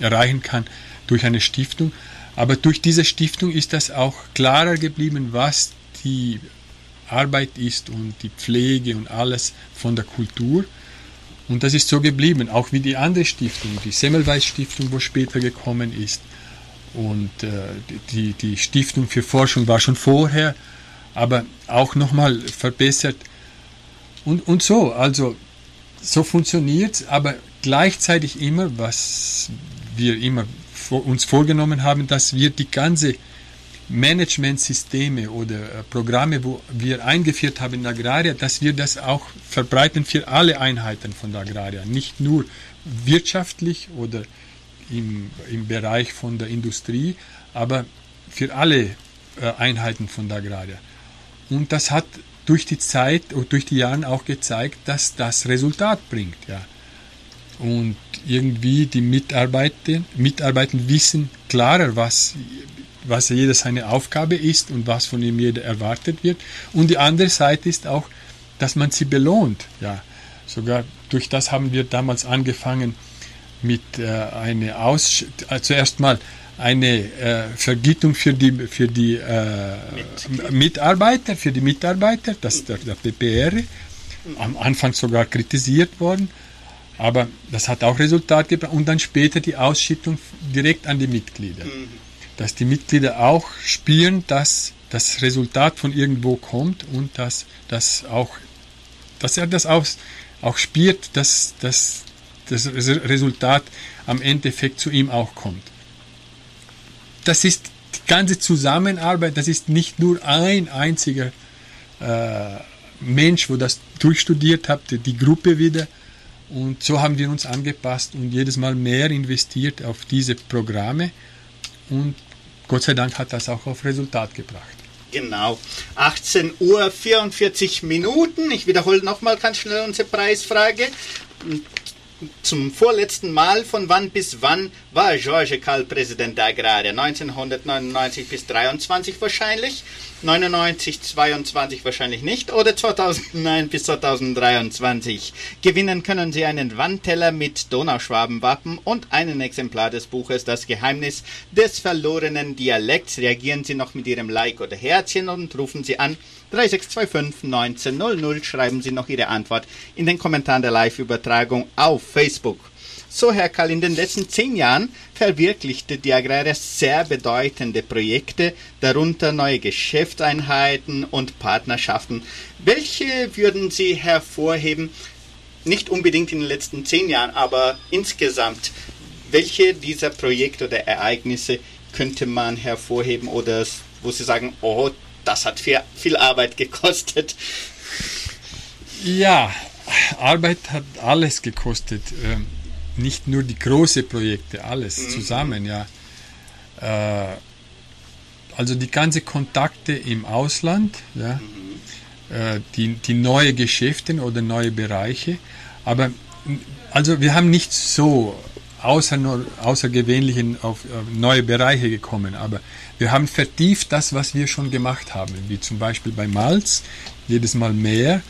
erreichen kann durch eine Stiftung. Aber durch diese Stiftung ist das auch klarer geblieben, was die Arbeit ist und die Pflege und alles von der Kultur. Und das ist so geblieben, auch wie die andere Stiftung, die Semmelweis Stiftung, wo später gekommen ist. Und äh, die, die Stiftung für Forschung war schon vorher, aber auch nochmal verbessert. Und, und so, also so funktioniert es, aber gleichzeitig immer, was wir immer uns vorgenommen haben, dass wir die ganze Managementsysteme oder äh, Programme, wo wir eingeführt haben in Agraria, dass wir das auch verbreiten für alle Einheiten von der Agraria, nicht nur wirtschaftlich oder im, im Bereich von der Industrie, aber für alle äh, Einheiten von der Agraria. Und das hat durch die Zeit und durch die Jahre auch gezeigt, dass das Resultat bringt. Ja. Und irgendwie die Mitarbeiter, Mitarbeiter wissen klarer, was, was jeder seine Aufgabe ist und was von ihm jeder erwartet wird. Und die andere Seite ist auch, dass man sie belohnt. Ja. Sogar durch das haben wir damals angefangen mit äh, einer Aus äh, zuerst mal eine äh, Vergütung für die für die äh, Mitarbeiter für die Mitarbeiter das der, der PPR am Anfang sogar kritisiert worden aber das hat auch Resultat gebracht und dann später die Ausschüttung direkt an die Mitglieder mhm. Dass die Mitglieder auch spüren dass das Resultat von irgendwo kommt und dass das auch dass er das auch, auch spürt dass, dass das Resultat am Endeffekt zu ihm auch kommt das ist die ganze Zusammenarbeit, das ist nicht nur ein einziger äh, Mensch, wo das durchstudiert hat, die Gruppe wieder. Und so haben wir uns angepasst und jedes Mal mehr investiert auf diese Programme. Und Gott sei Dank hat das auch auf Resultat gebracht. Genau. 18 Uhr 44 Minuten. Ich wiederhole nochmal ganz schnell unsere Preisfrage zum vorletzten Mal, von wann bis wann war George Kall Präsident der Agraria? 1999 bis 23 wahrscheinlich, 99, 22 wahrscheinlich nicht oder 2009 bis 2023. Gewinnen können Sie einen Wandteller mit Donauschwabenwappen und einen Exemplar des Buches Das Geheimnis des verlorenen Dialekts. Reagieren Sie noch mit Ihrem Like oder Herzchen und rufen Sie an 3625 1900. Schreiben Sie noch Ihre Antwort in den Kommentaren der Live-Übertragung auf Facebook. So, Herr Kall, in den letzten zehn Jahren verwirklichte die Agraria sehr bedeutende Projekte, darunter neue Geschäftseinheiten und Partnerschaften. Welche würden Sie hervorheben, nicht unbedingt in den letzten zehn Jahren, aber insgesamt, welche dieser Projekte oder Ereignisse könnte man hervorheben oder wo Sie sagen, oh, das hat viel, viel Arbeit gekostet. Ja, Arbeit hat alles gekostet. Ähm, nicht nur die großen Projekte, alles mhm. zusammen, ja. Äh, also die ganzen Kontakte im Ausland, ja, mhm. äh, die, die neue Geschäfte oder neue Bereiche. Aber also wir haben nicht so außer, außergewöhnlichen auf, neue Bereiche gekommen, aber wir haben vertieft das, was wir schon gemacht haben, wie zum Beispiel bei Malz, jedes Mal mehr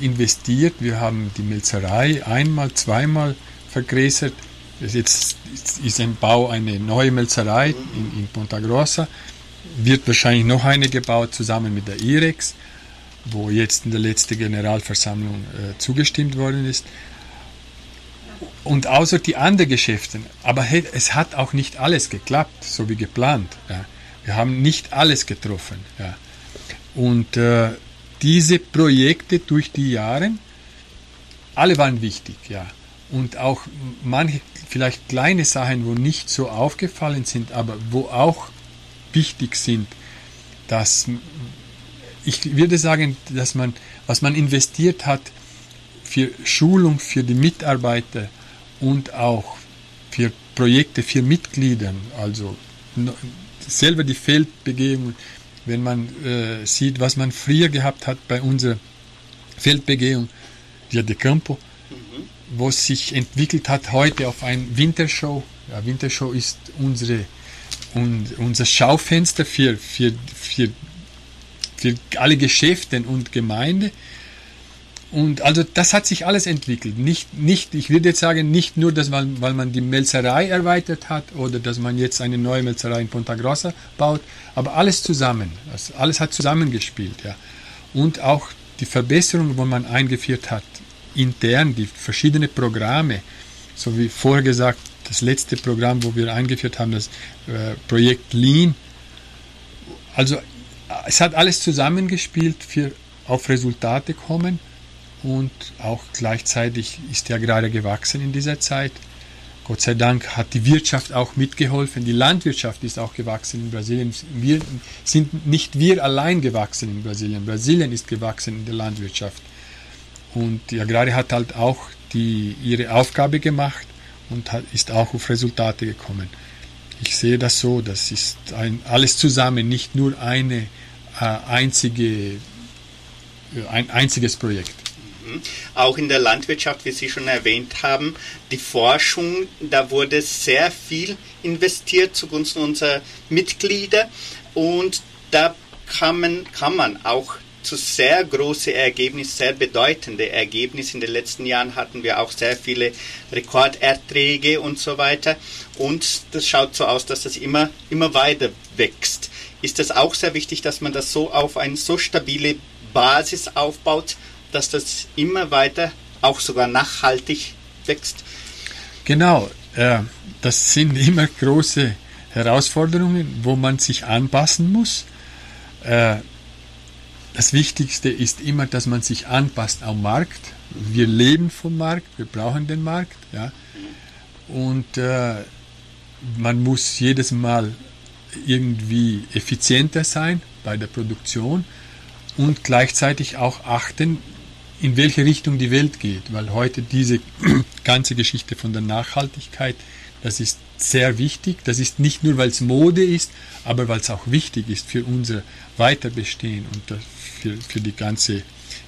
investiert. Wir haben die Melzerei einmal, zweimal vergrößert. Jetzt ist im Bau eine neue Melzerei in, in Ponta Grossa. Wird wahrscheinlich noch eine gebaut zusammen mit der IREX, wo jetzt in der letzten Generalversammlung äh, zugestimmt worden ist. Und außer die anderen Geschäfte. Aber hey, es hat auch nicht alles geklappt, so wie geplant. Ja. Wir haben nicht alles getroffen. Ja. Und äh, diese Projekte durch die Jahre, alle waren wichtig, ja. Und auch manche vielleicht kleine Sachen, wo nicht so aufgefallen sind, aber wo auch wichtig sind, dass ich würde sagen, dass man, was man investiert hat für Schulung für die Mitarbeiter und auch für Projekte für Mitglieder, also selber die Feldbegehung, wenn man äh, sieht, was man früher gehabt hat bei unserer Feldbegehung, Dia de Campo, mhm. wo sich entwickelt hat heute auf ein Wintershow. Ja, Wintershow ist unsere, un, unser Schaufenster für, für, für, für alle Geschäfte und Gemeinde. Und also das hat sich alles entwickelt. Nicht, nicht, ich würde jetzt sagen, nicht nur, dass man, weil man die Melzerei erweitert hat oder dass man jetzt eine neue Melzerei in Ponta Grossa baut, aber alles zusammen. Das, alles hat zusammengespielt. Ja. Und auch die Verbesserung, wo man eingeführt hat, intern, die verschiedenen Programme, so wie vorher gesagt, das letzte Programm, wo wir eingeführt haben, das äh, Projekt Lean. Also es hat alles zusammengespielt für auf Resultate kommen und auch gleichzeitig ist er gerade gewachsen in dieser Zeit. Gott sei Dank hat die Wirtschaft auch mitgeholfen, die Landwirtschaft ist auch gewachsen in Brasilien. Wir sind nicht wir allein gewachsen in Brasilien, Brasilien ist gewachsen in der Landwirtschaft. Und die Agrarie hat halt auch die, ihre Aufgabe gemacht und hat, ist auch auf Resultate gekommen. Ich sehe das so, das ist ein, alles zusammen, nicht nur eine äh, einzige ein einziges Projekt. Auch in der Landwirtschaft, wie Sie schon erwähnt haben, die Forschung, da wurde sehr viel investiert zugunsten unserer Mitglieder und da kann man, kann man auch zu sehr große Ergebnisse, sehr bedeutende Ergebnisse. In den letzten Jahren hatten wir auch sehr viele Rekorderträge und so weiter. Und das schaut so aus, dass das immer, immer weiter wächst. Ist das auch sehr wichtig, dass man das so auf eine so stabile Basis aufbaut, dass das immer weiter, auch sogar nachhaltig wächst? Genau, äh, das sind immer große Herausforderungen, wo man sich anpassen muss. Äh, das Wichtigste ist immer, dass man sich anpasst am Markt. Wir leben vom Markt, wir brauchen den Markt. Ja? Und äh, man muss jedes Mal irgendwie effizienter sein bei der Produktion und gleichzeitig auch achten, in welche Richtung die Welt geht, weil heute diese ganze Geschichte von der Nachhaltigkeit, das ist sehr wichtig. Das ist nicht nur, weil es Mode ist, aber weil es auch wichtig ist für unser Weiterbestehen und für, für, die, ganze,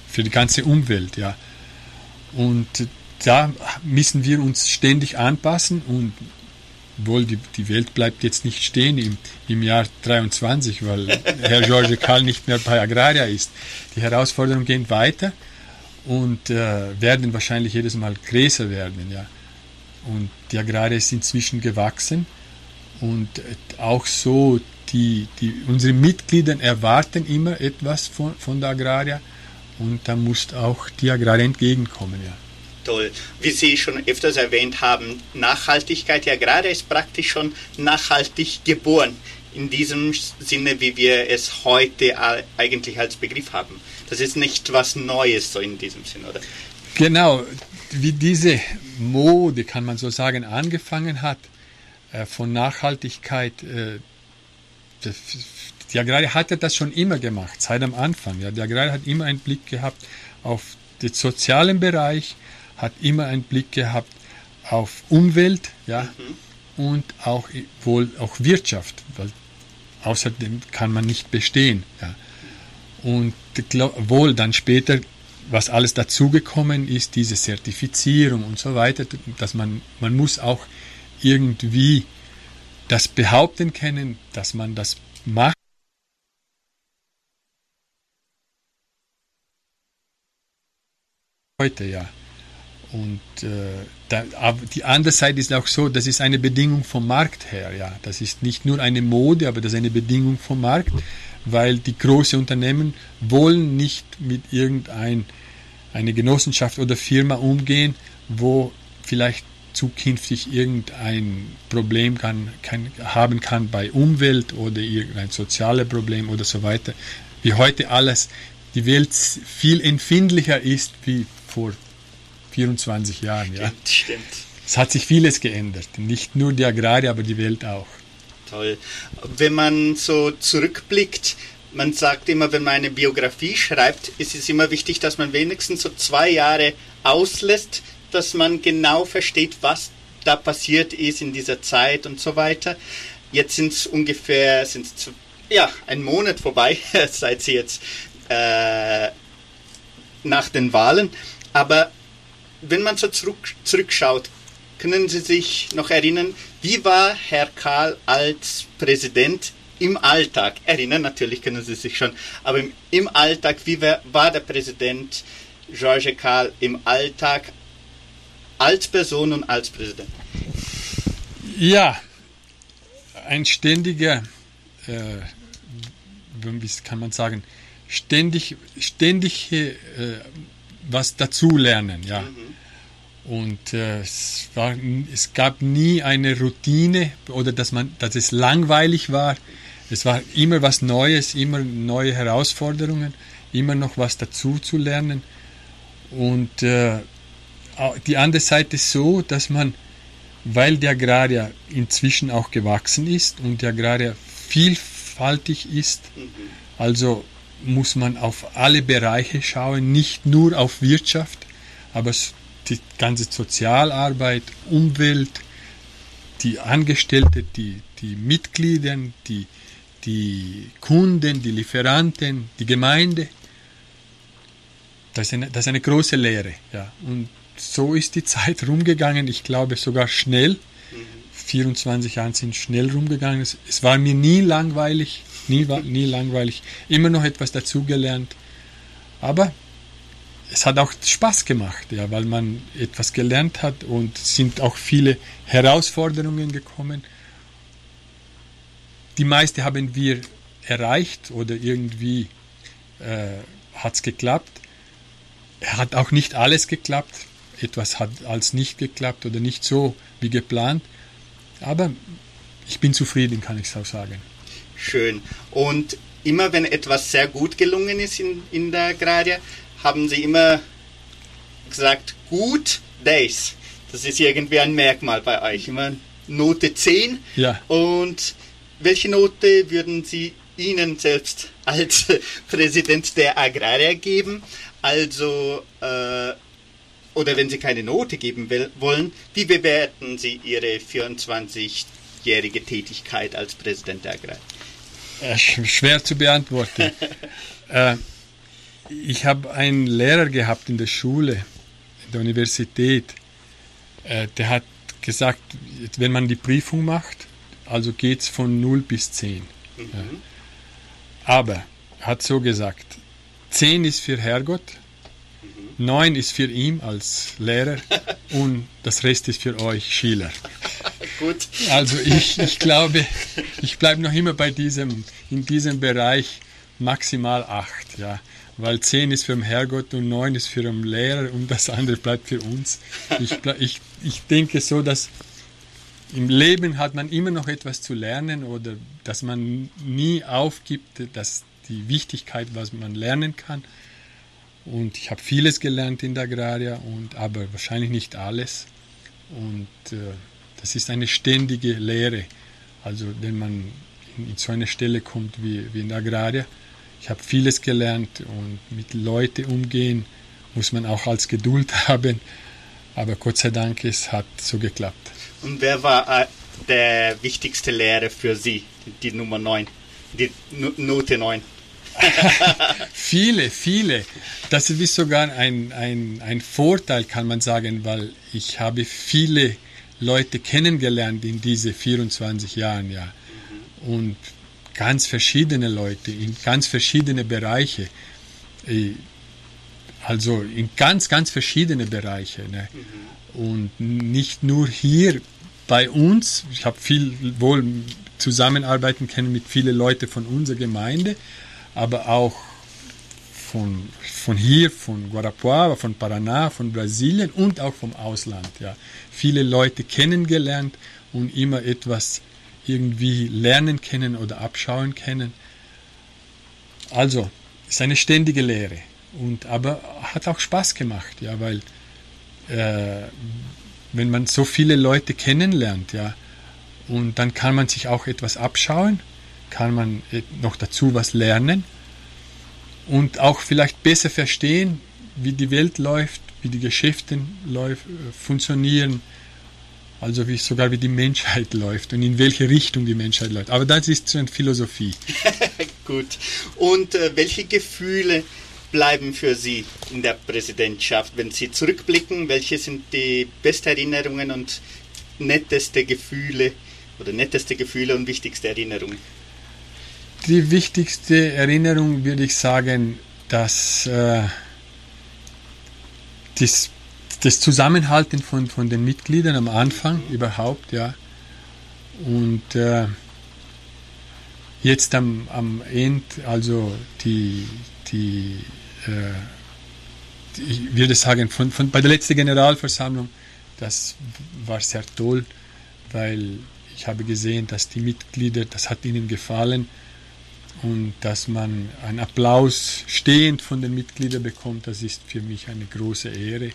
für die ganze Umwelt. Ja. Und da müssen wir uns ständig anpassen und wohl die, die Welt bleibt jetzt nicht stehen im, im Jahr 23, weil Herr George Karl nicht mehr bei Agraria ist. Die Herausforderungen gehen weiter und äh, werden wahrscheinlich jedes Mal größer werden. Ja. Und die Agraria ist inzwischen gewachsen und auch so, die, die, unsere Mitglieder erwarten immer etwas von, von der Agraria und da muss auch die Agraria entgegenkommen. Ja. Toll. Wie Sie schon öfters erwähnt haben, Nachhaltigkeit, ja gerade ist praktisch schon nachhaltig geboren. In diesem Sinne, wie wir es heute eigentlich als Begriff haben. Das ist nicht was Neues so in diesem Sinne, oder? Genau, wie diese Mode, kann man so sagen, angefangen hat, äh, von Nachhaltigkeit, äh, die Agraria hatte das schon immer gemacht, seit am Anfang. Ja. Die Agraria hat immer einen Blick gehabt auf den sozialen Bereich, hat immer einen Blick gehabt auf Umwelt ja, mhm. und auch wohl auch Wirtschaft, weil außerdem kann man nicht bestehen. Ja. Und wohl dann später was alles dazugekommen ist, diese Zertifizierung und so weiter, dass man, man muss auch irgendwie das behaupten können, dass man das macht. Heute ja. Und äh, da, aber die andere Seite ist auch so, das ist eine Bedingung vom Markt her. Ja, das ist nicht nur eine Mode, aber das ist eine Bedingung vom Markt weil die großen Unternehmen wollen nicht mit irgendein eine Genossenschaft oder Firma umgehen, wo vielleicht zukünftig irgendein Problem kann, kann, haben kann bei Umwelt oder irgendein soziales Problem oder so weiter. Wie heute alles, die Welt viel empfindlicher ist wie vor 24 Jahren. Ja. Stimmt, stimmt. Es hat sich vieles geändert, nicht nur die Agrarie, aber die Welt auch toll. Wenn man so zurückblickt, man sagt immer, wenn man eine Biografie schreibt, ist es immer wichtig, dass man wenigstens so zwei Jahre auslässt, dass man genau versteht, was da passiert ist in dieser Zeit und so weiter. Jetzt sind es ungefähr sind's, ja, ein Monat vorbei, seit sie jetzt äh, nach den Wahlen. Aber wenn man so zurück, zurückschaut, können Sie sich noch erinnern, wie war Herr Karl als Präsident im Alltag? Erinnern natürlich können Sie sich schon, aber im, im Alltag, wie war, der Präsident George Karl im Alltag als Person und als Präsident? Ja, ein ständiger, äh, wie kann man sagen, ständig, ständig äh, was dazulernen, ja. Mhm. Und äh, es, war, es gab nie eine Routine oder dass, man, dass es langweilig war. Es war immer was Neues, immer neue Herausforderungen, immer noch was dazu zu lernen. Und äh, die andere Seite ist so, dass man, weil der Agrarier inzwischen auch gewachsen ist und der Agrarier vielfältig ist, also muss man auf alle Bereiche schauen, nicht nur auf Wirtschaft, aber die ganze Sozialarbeit, Umwelt, die Angestellte, die, die Mitglieder, die, die Kunden, die Lieferanten, die Gemeinde. das ist eine, das ist eine große Lehre. Ja. Und so ist die Zeit rumgegangen, ich glaube sogar schnell. 24 Jahre sind schnell rumgegangen. Es, es war mir nie langweilig, nie, nie langweilig. Immer noch etwas dazugelernt. Aber es hat auch Spaß gemacht, ja, weil man etwas gelernt hat und sind auch viele Herausforderungen gekommen. Die meiste haben wir erreicht oder irgendwie äh, hat es geklappt. Hat auch nicht alles geklappt. Etwas hat als nicht geklappt oder nicht so wie geplant. Aber ich bin zufrieden, kann ich auch sagen. Schön. Und immer wenn etwas sehr gut gelungen ist in, in der Agraria, haben Sie immer gesagt, gut, Days. Das ist irgendwie ein Merkmal bei euch. Immer Note 10. Ja. Und welche Note würden Sie Ihnen selbst als Präsident der Agraria geben? Also, äh, oder wenn Sie keine Note geben will, wollen, wie bewerten Sie Ihre 24-jährige Tätigkeit als Präsident der Agraria? Äh, schwer zu beantworten. äh, ich habe einen Lehrer gehabt in der Schule, in der Universität, äh, der hat gesagt, wenn man die Prüfung macht, also geht es von 0 bis 10. Mhm. Ja. Aber er hat so gesagt, 10 ist für Herrgott, 9 ist für ihn als Lehrer und das Rest ist für euch Schüler. Gut. Also ich, ich glaube, ich bleibe noch immer bei diesem, in diesem Bereich maximal 8. Ja weil 10 ist für den Herrgott und 9 ist für den Lehrer und das andere bleibt für uns. Ich, ich, ich denke so, dass im Leben hat man immer noch etwas zu lernen oder dass man nie aufgibt, dass die Wichtigkeit, was man lernen kann. Und ich habe vieles gelernt in der Agraria, und, aber wahrscheinlich nicht alles. Und äh, das ist eine ständige Lehre. Also wenn man in, in so eine Stelle kommt wie, wie in der Agraria, ich habe vieles gelernt und mit Leuten umgehen muss man auch als Geduld haben. Aber Gott sei Dank, es hat so geklappt. Und wer war äh, der wichtigste Lehrer für Sie, die Nummer 9, die Note 9? viele, viele. Das ist sogar ein, ein, ein Vorteil, kann man sagen, weil ich habe viele Leute kennengelernt in diese 24 Jahren, ja. Und ganz verschiedene Leute in ganz verschiedene Bereiche. Äh, also in ganz, ganz verschiedene Bereiche. Ne? Und nicht nur hier bei uns. Ich habe viel wohl zusammenarbeiten können mit vielen Leuten von unserer Gemeinde, aber auch von, von hier, von Guarapuava, von Paraná, von Brasilien und auch vom Ausland. Ja. Viele Leute kennengelernt und immer etwas irgendwie lernen können oder abschauen können. Also, ist eine ständige Lehre. Und, aber hat auch Spaß gemacht, ja, weil äh, wenn man so viele Leute kennenlernt, ja, und dann kann man sich auch etwas abschauen, kann man noch dazu was lernen und auch vielleicht besser verstehen, wie die Welt läuft, wie die Geschäfte läuft, äh, funktionieren, also wie sogar wie die Menschheit läuft und in welche Richtung die Menschheit läuft. Aber das ist so eine Philosophie. Gut. Und äh, welche Gefühle bleiben für Sie in der Präsidentschaft, wenn Sie zurückblicken? Welche sind die besten Erinnerungen und netteste Gefühle oder netteste Gefühle und wichtigste Erinnerungen? Die wichtigste Erinnerung würde ich sagen, dass äh, das das Zusammenhalten von, von den Mitgliedern am Anfang überhaupt, ja. Und äh, jetzt am, am Ende, also die, die, äh, die ich würde sagen, von, von, bei der letzten Generalversammlung, das war sehr toll, weil ich habe gesehen, dass die Mitglieder, das hat ihnen gefallen und dass man einen Applaus stehend von den Mitgliedern bekommt, das ist für mich eine große Ehre.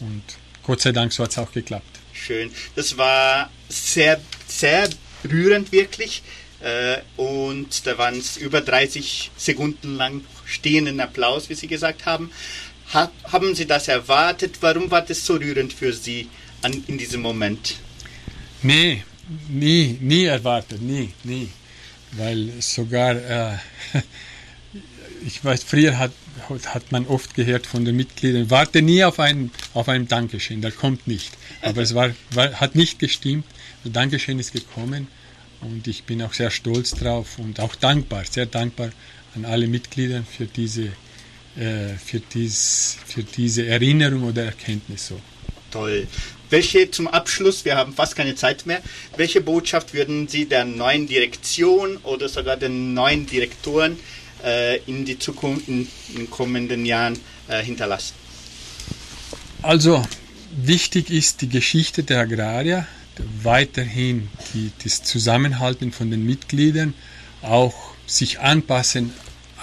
Und Gott sei Dank, so hat es auch geklappt. Schön. Das war sehr, sehr rührend wirklich. Äh, und da waren es über 30 Sekunden lang stehenden Applaus, wie Sie gesagt haben. haben Sie das erwartet? Warum war das so rührend für Sie an, in diesem Moment? Nee, nie, nie erwartet, nie, nie. Weil sogar, äh, ich weiß, früher hat, hat man oft gehört von den Mitgliedern, warte nie auf ein, auf ein Dankeschön, da kommt nicht. Aber es war, war, hat nicht gestimmt. Das Dankeschön ist gekommen und ich bin auch sehr stolz drauf und auch dankbar, sehr dankbar an alle Mitglieder für diese, äh, für, dies, für diese Erinnerung oder Erkenntnis. So. Toll. Welche zum Abschluss, wir haben fast keine Zeit mehr, welche Botschaft würden Sie der neuen Direktion oder sogar den neuen Direktoren in die Zukunft, in den kommenden Jahren äh, hinterlassen? Also, wichtig ist die Geschichte der Agrarier, weiterhin die, das Zusammenhalten von den Mitgliedern, auch sich anpassen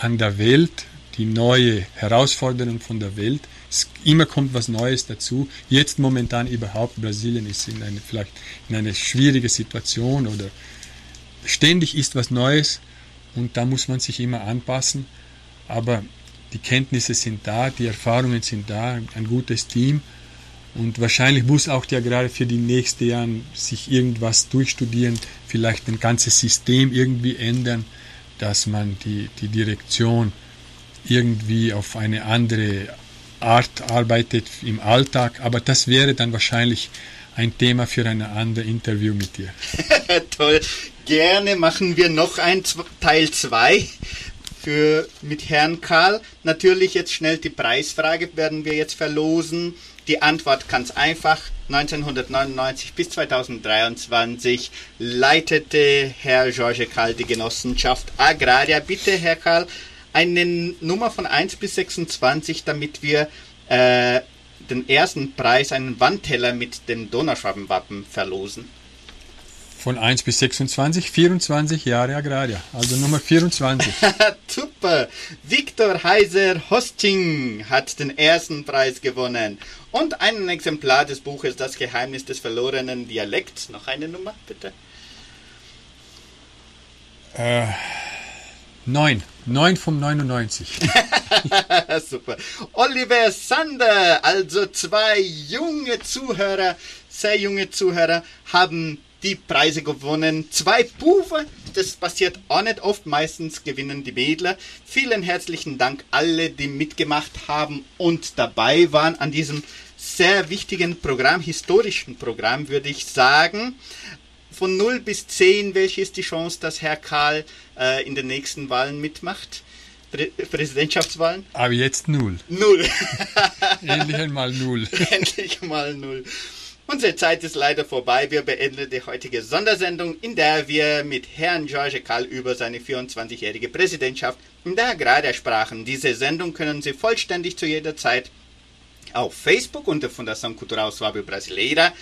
an der Welt, die neue Herausforderung von der Welt. Es, immer kommt was Neues dazu. Jetzt momentan überhaupt, Brasilien ist in eine, vielleicht in eine schwierige Situation oder ständig ist was Neues und da muss man sich immer anpassen. Aber die Kenntnisse sind da, die Erfahrungen sind da, ein gutes Team und wahrscheinlich muss auch die Agrare für die nächsten Jahre sich irgendwas durchstudieren, vielleicht ein ganzes System irgendwie ändern, dass man die, die Direktion irgendwie auf eine andere Art arbeitet im Alltag. Aber das wäre dann wahrscheinlich ein Thema für ein anderes Interview mit dir. Toll. Gerne machen wir noch ein Teil 2 für mit Herrn Karl. Natürlich jetzt schnell die Preisfrage werden wir jetzt verlosen. Die Antwort ganz einfach. 1999 bis 2023 leitete Herr George Karl die Genossenschaft Agraria. Bitte, Herr Karl, eine Nummer von 1 bis 26, damit wir äh, den ersten Preis, einen Wandteller mit dem Donauschwabenwappen verlosen. Von 1 bis 26, 24 Jahre Agraria, also Nummer 24. Super! Viktor Heiser Hosting hat den ersten Preis gewonnen. Und ein Exemplar des Buches Das Geheimnis des verlorenen Dialekts. Noch eine Nummer, bitte. Äh, 9. 9 vom 99. Super. Oliver Sander, also zwei junge Zuhörer, sehr junge Zuhörer, haben die Preise gewonnen. Zwei Bufe, das passiert auch nicht oft, meistens gewinnen die Mädler. Vielen herzlichen Dank alle, die mitgemacht haben und dabei waren an diesem sehr wichtigen Programm, historischen Programm, würde ich sagen. Von 0 bis 10, welche ist die Chance, dass Herr Karl äh, in den nächsten Wahlen mitmacht? Prä Präsidentschaftswahlen? Aber jetzt null. Null. Endlich einmal null. Endlich mal null. Unsere Zeit ist leider vorbei. Wir beenden die heutige Sondersendung, in der wir mit Herrn George Kall über seine 24-jährige Präsidentschaft in der Agraria sprachen. Diese Sendung können Sie vollständig zu jeder Zeit auf Facebook unter Fundação Cultural Suave Brasileira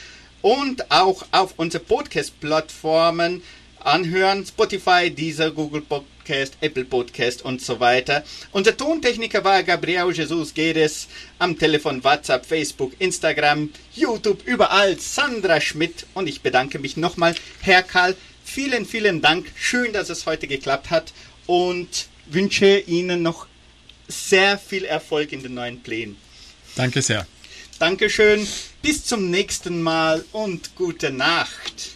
und auch auf unsere Podcast-Plattformen anhören. Spotify, Deezer, Google Podcast, Apple Podcast und so weiter. Unser Tontechniker war Gabriel Jesus Gedes. Am Telefon, WhatsApp, Facebook, Instagram, YouTube, überall Sandra Schmidt. Und ich bedanke mich nochmal, Herr Karl. Vielen, vielen Dank. Schön, dass es heute geklappt hat. Und wünsche Ihnen noch sehr viel Erfolg in den neuen Plänen. Danke sehr. Dankeschön. Bis zum nächsten Mal und gute Nacht.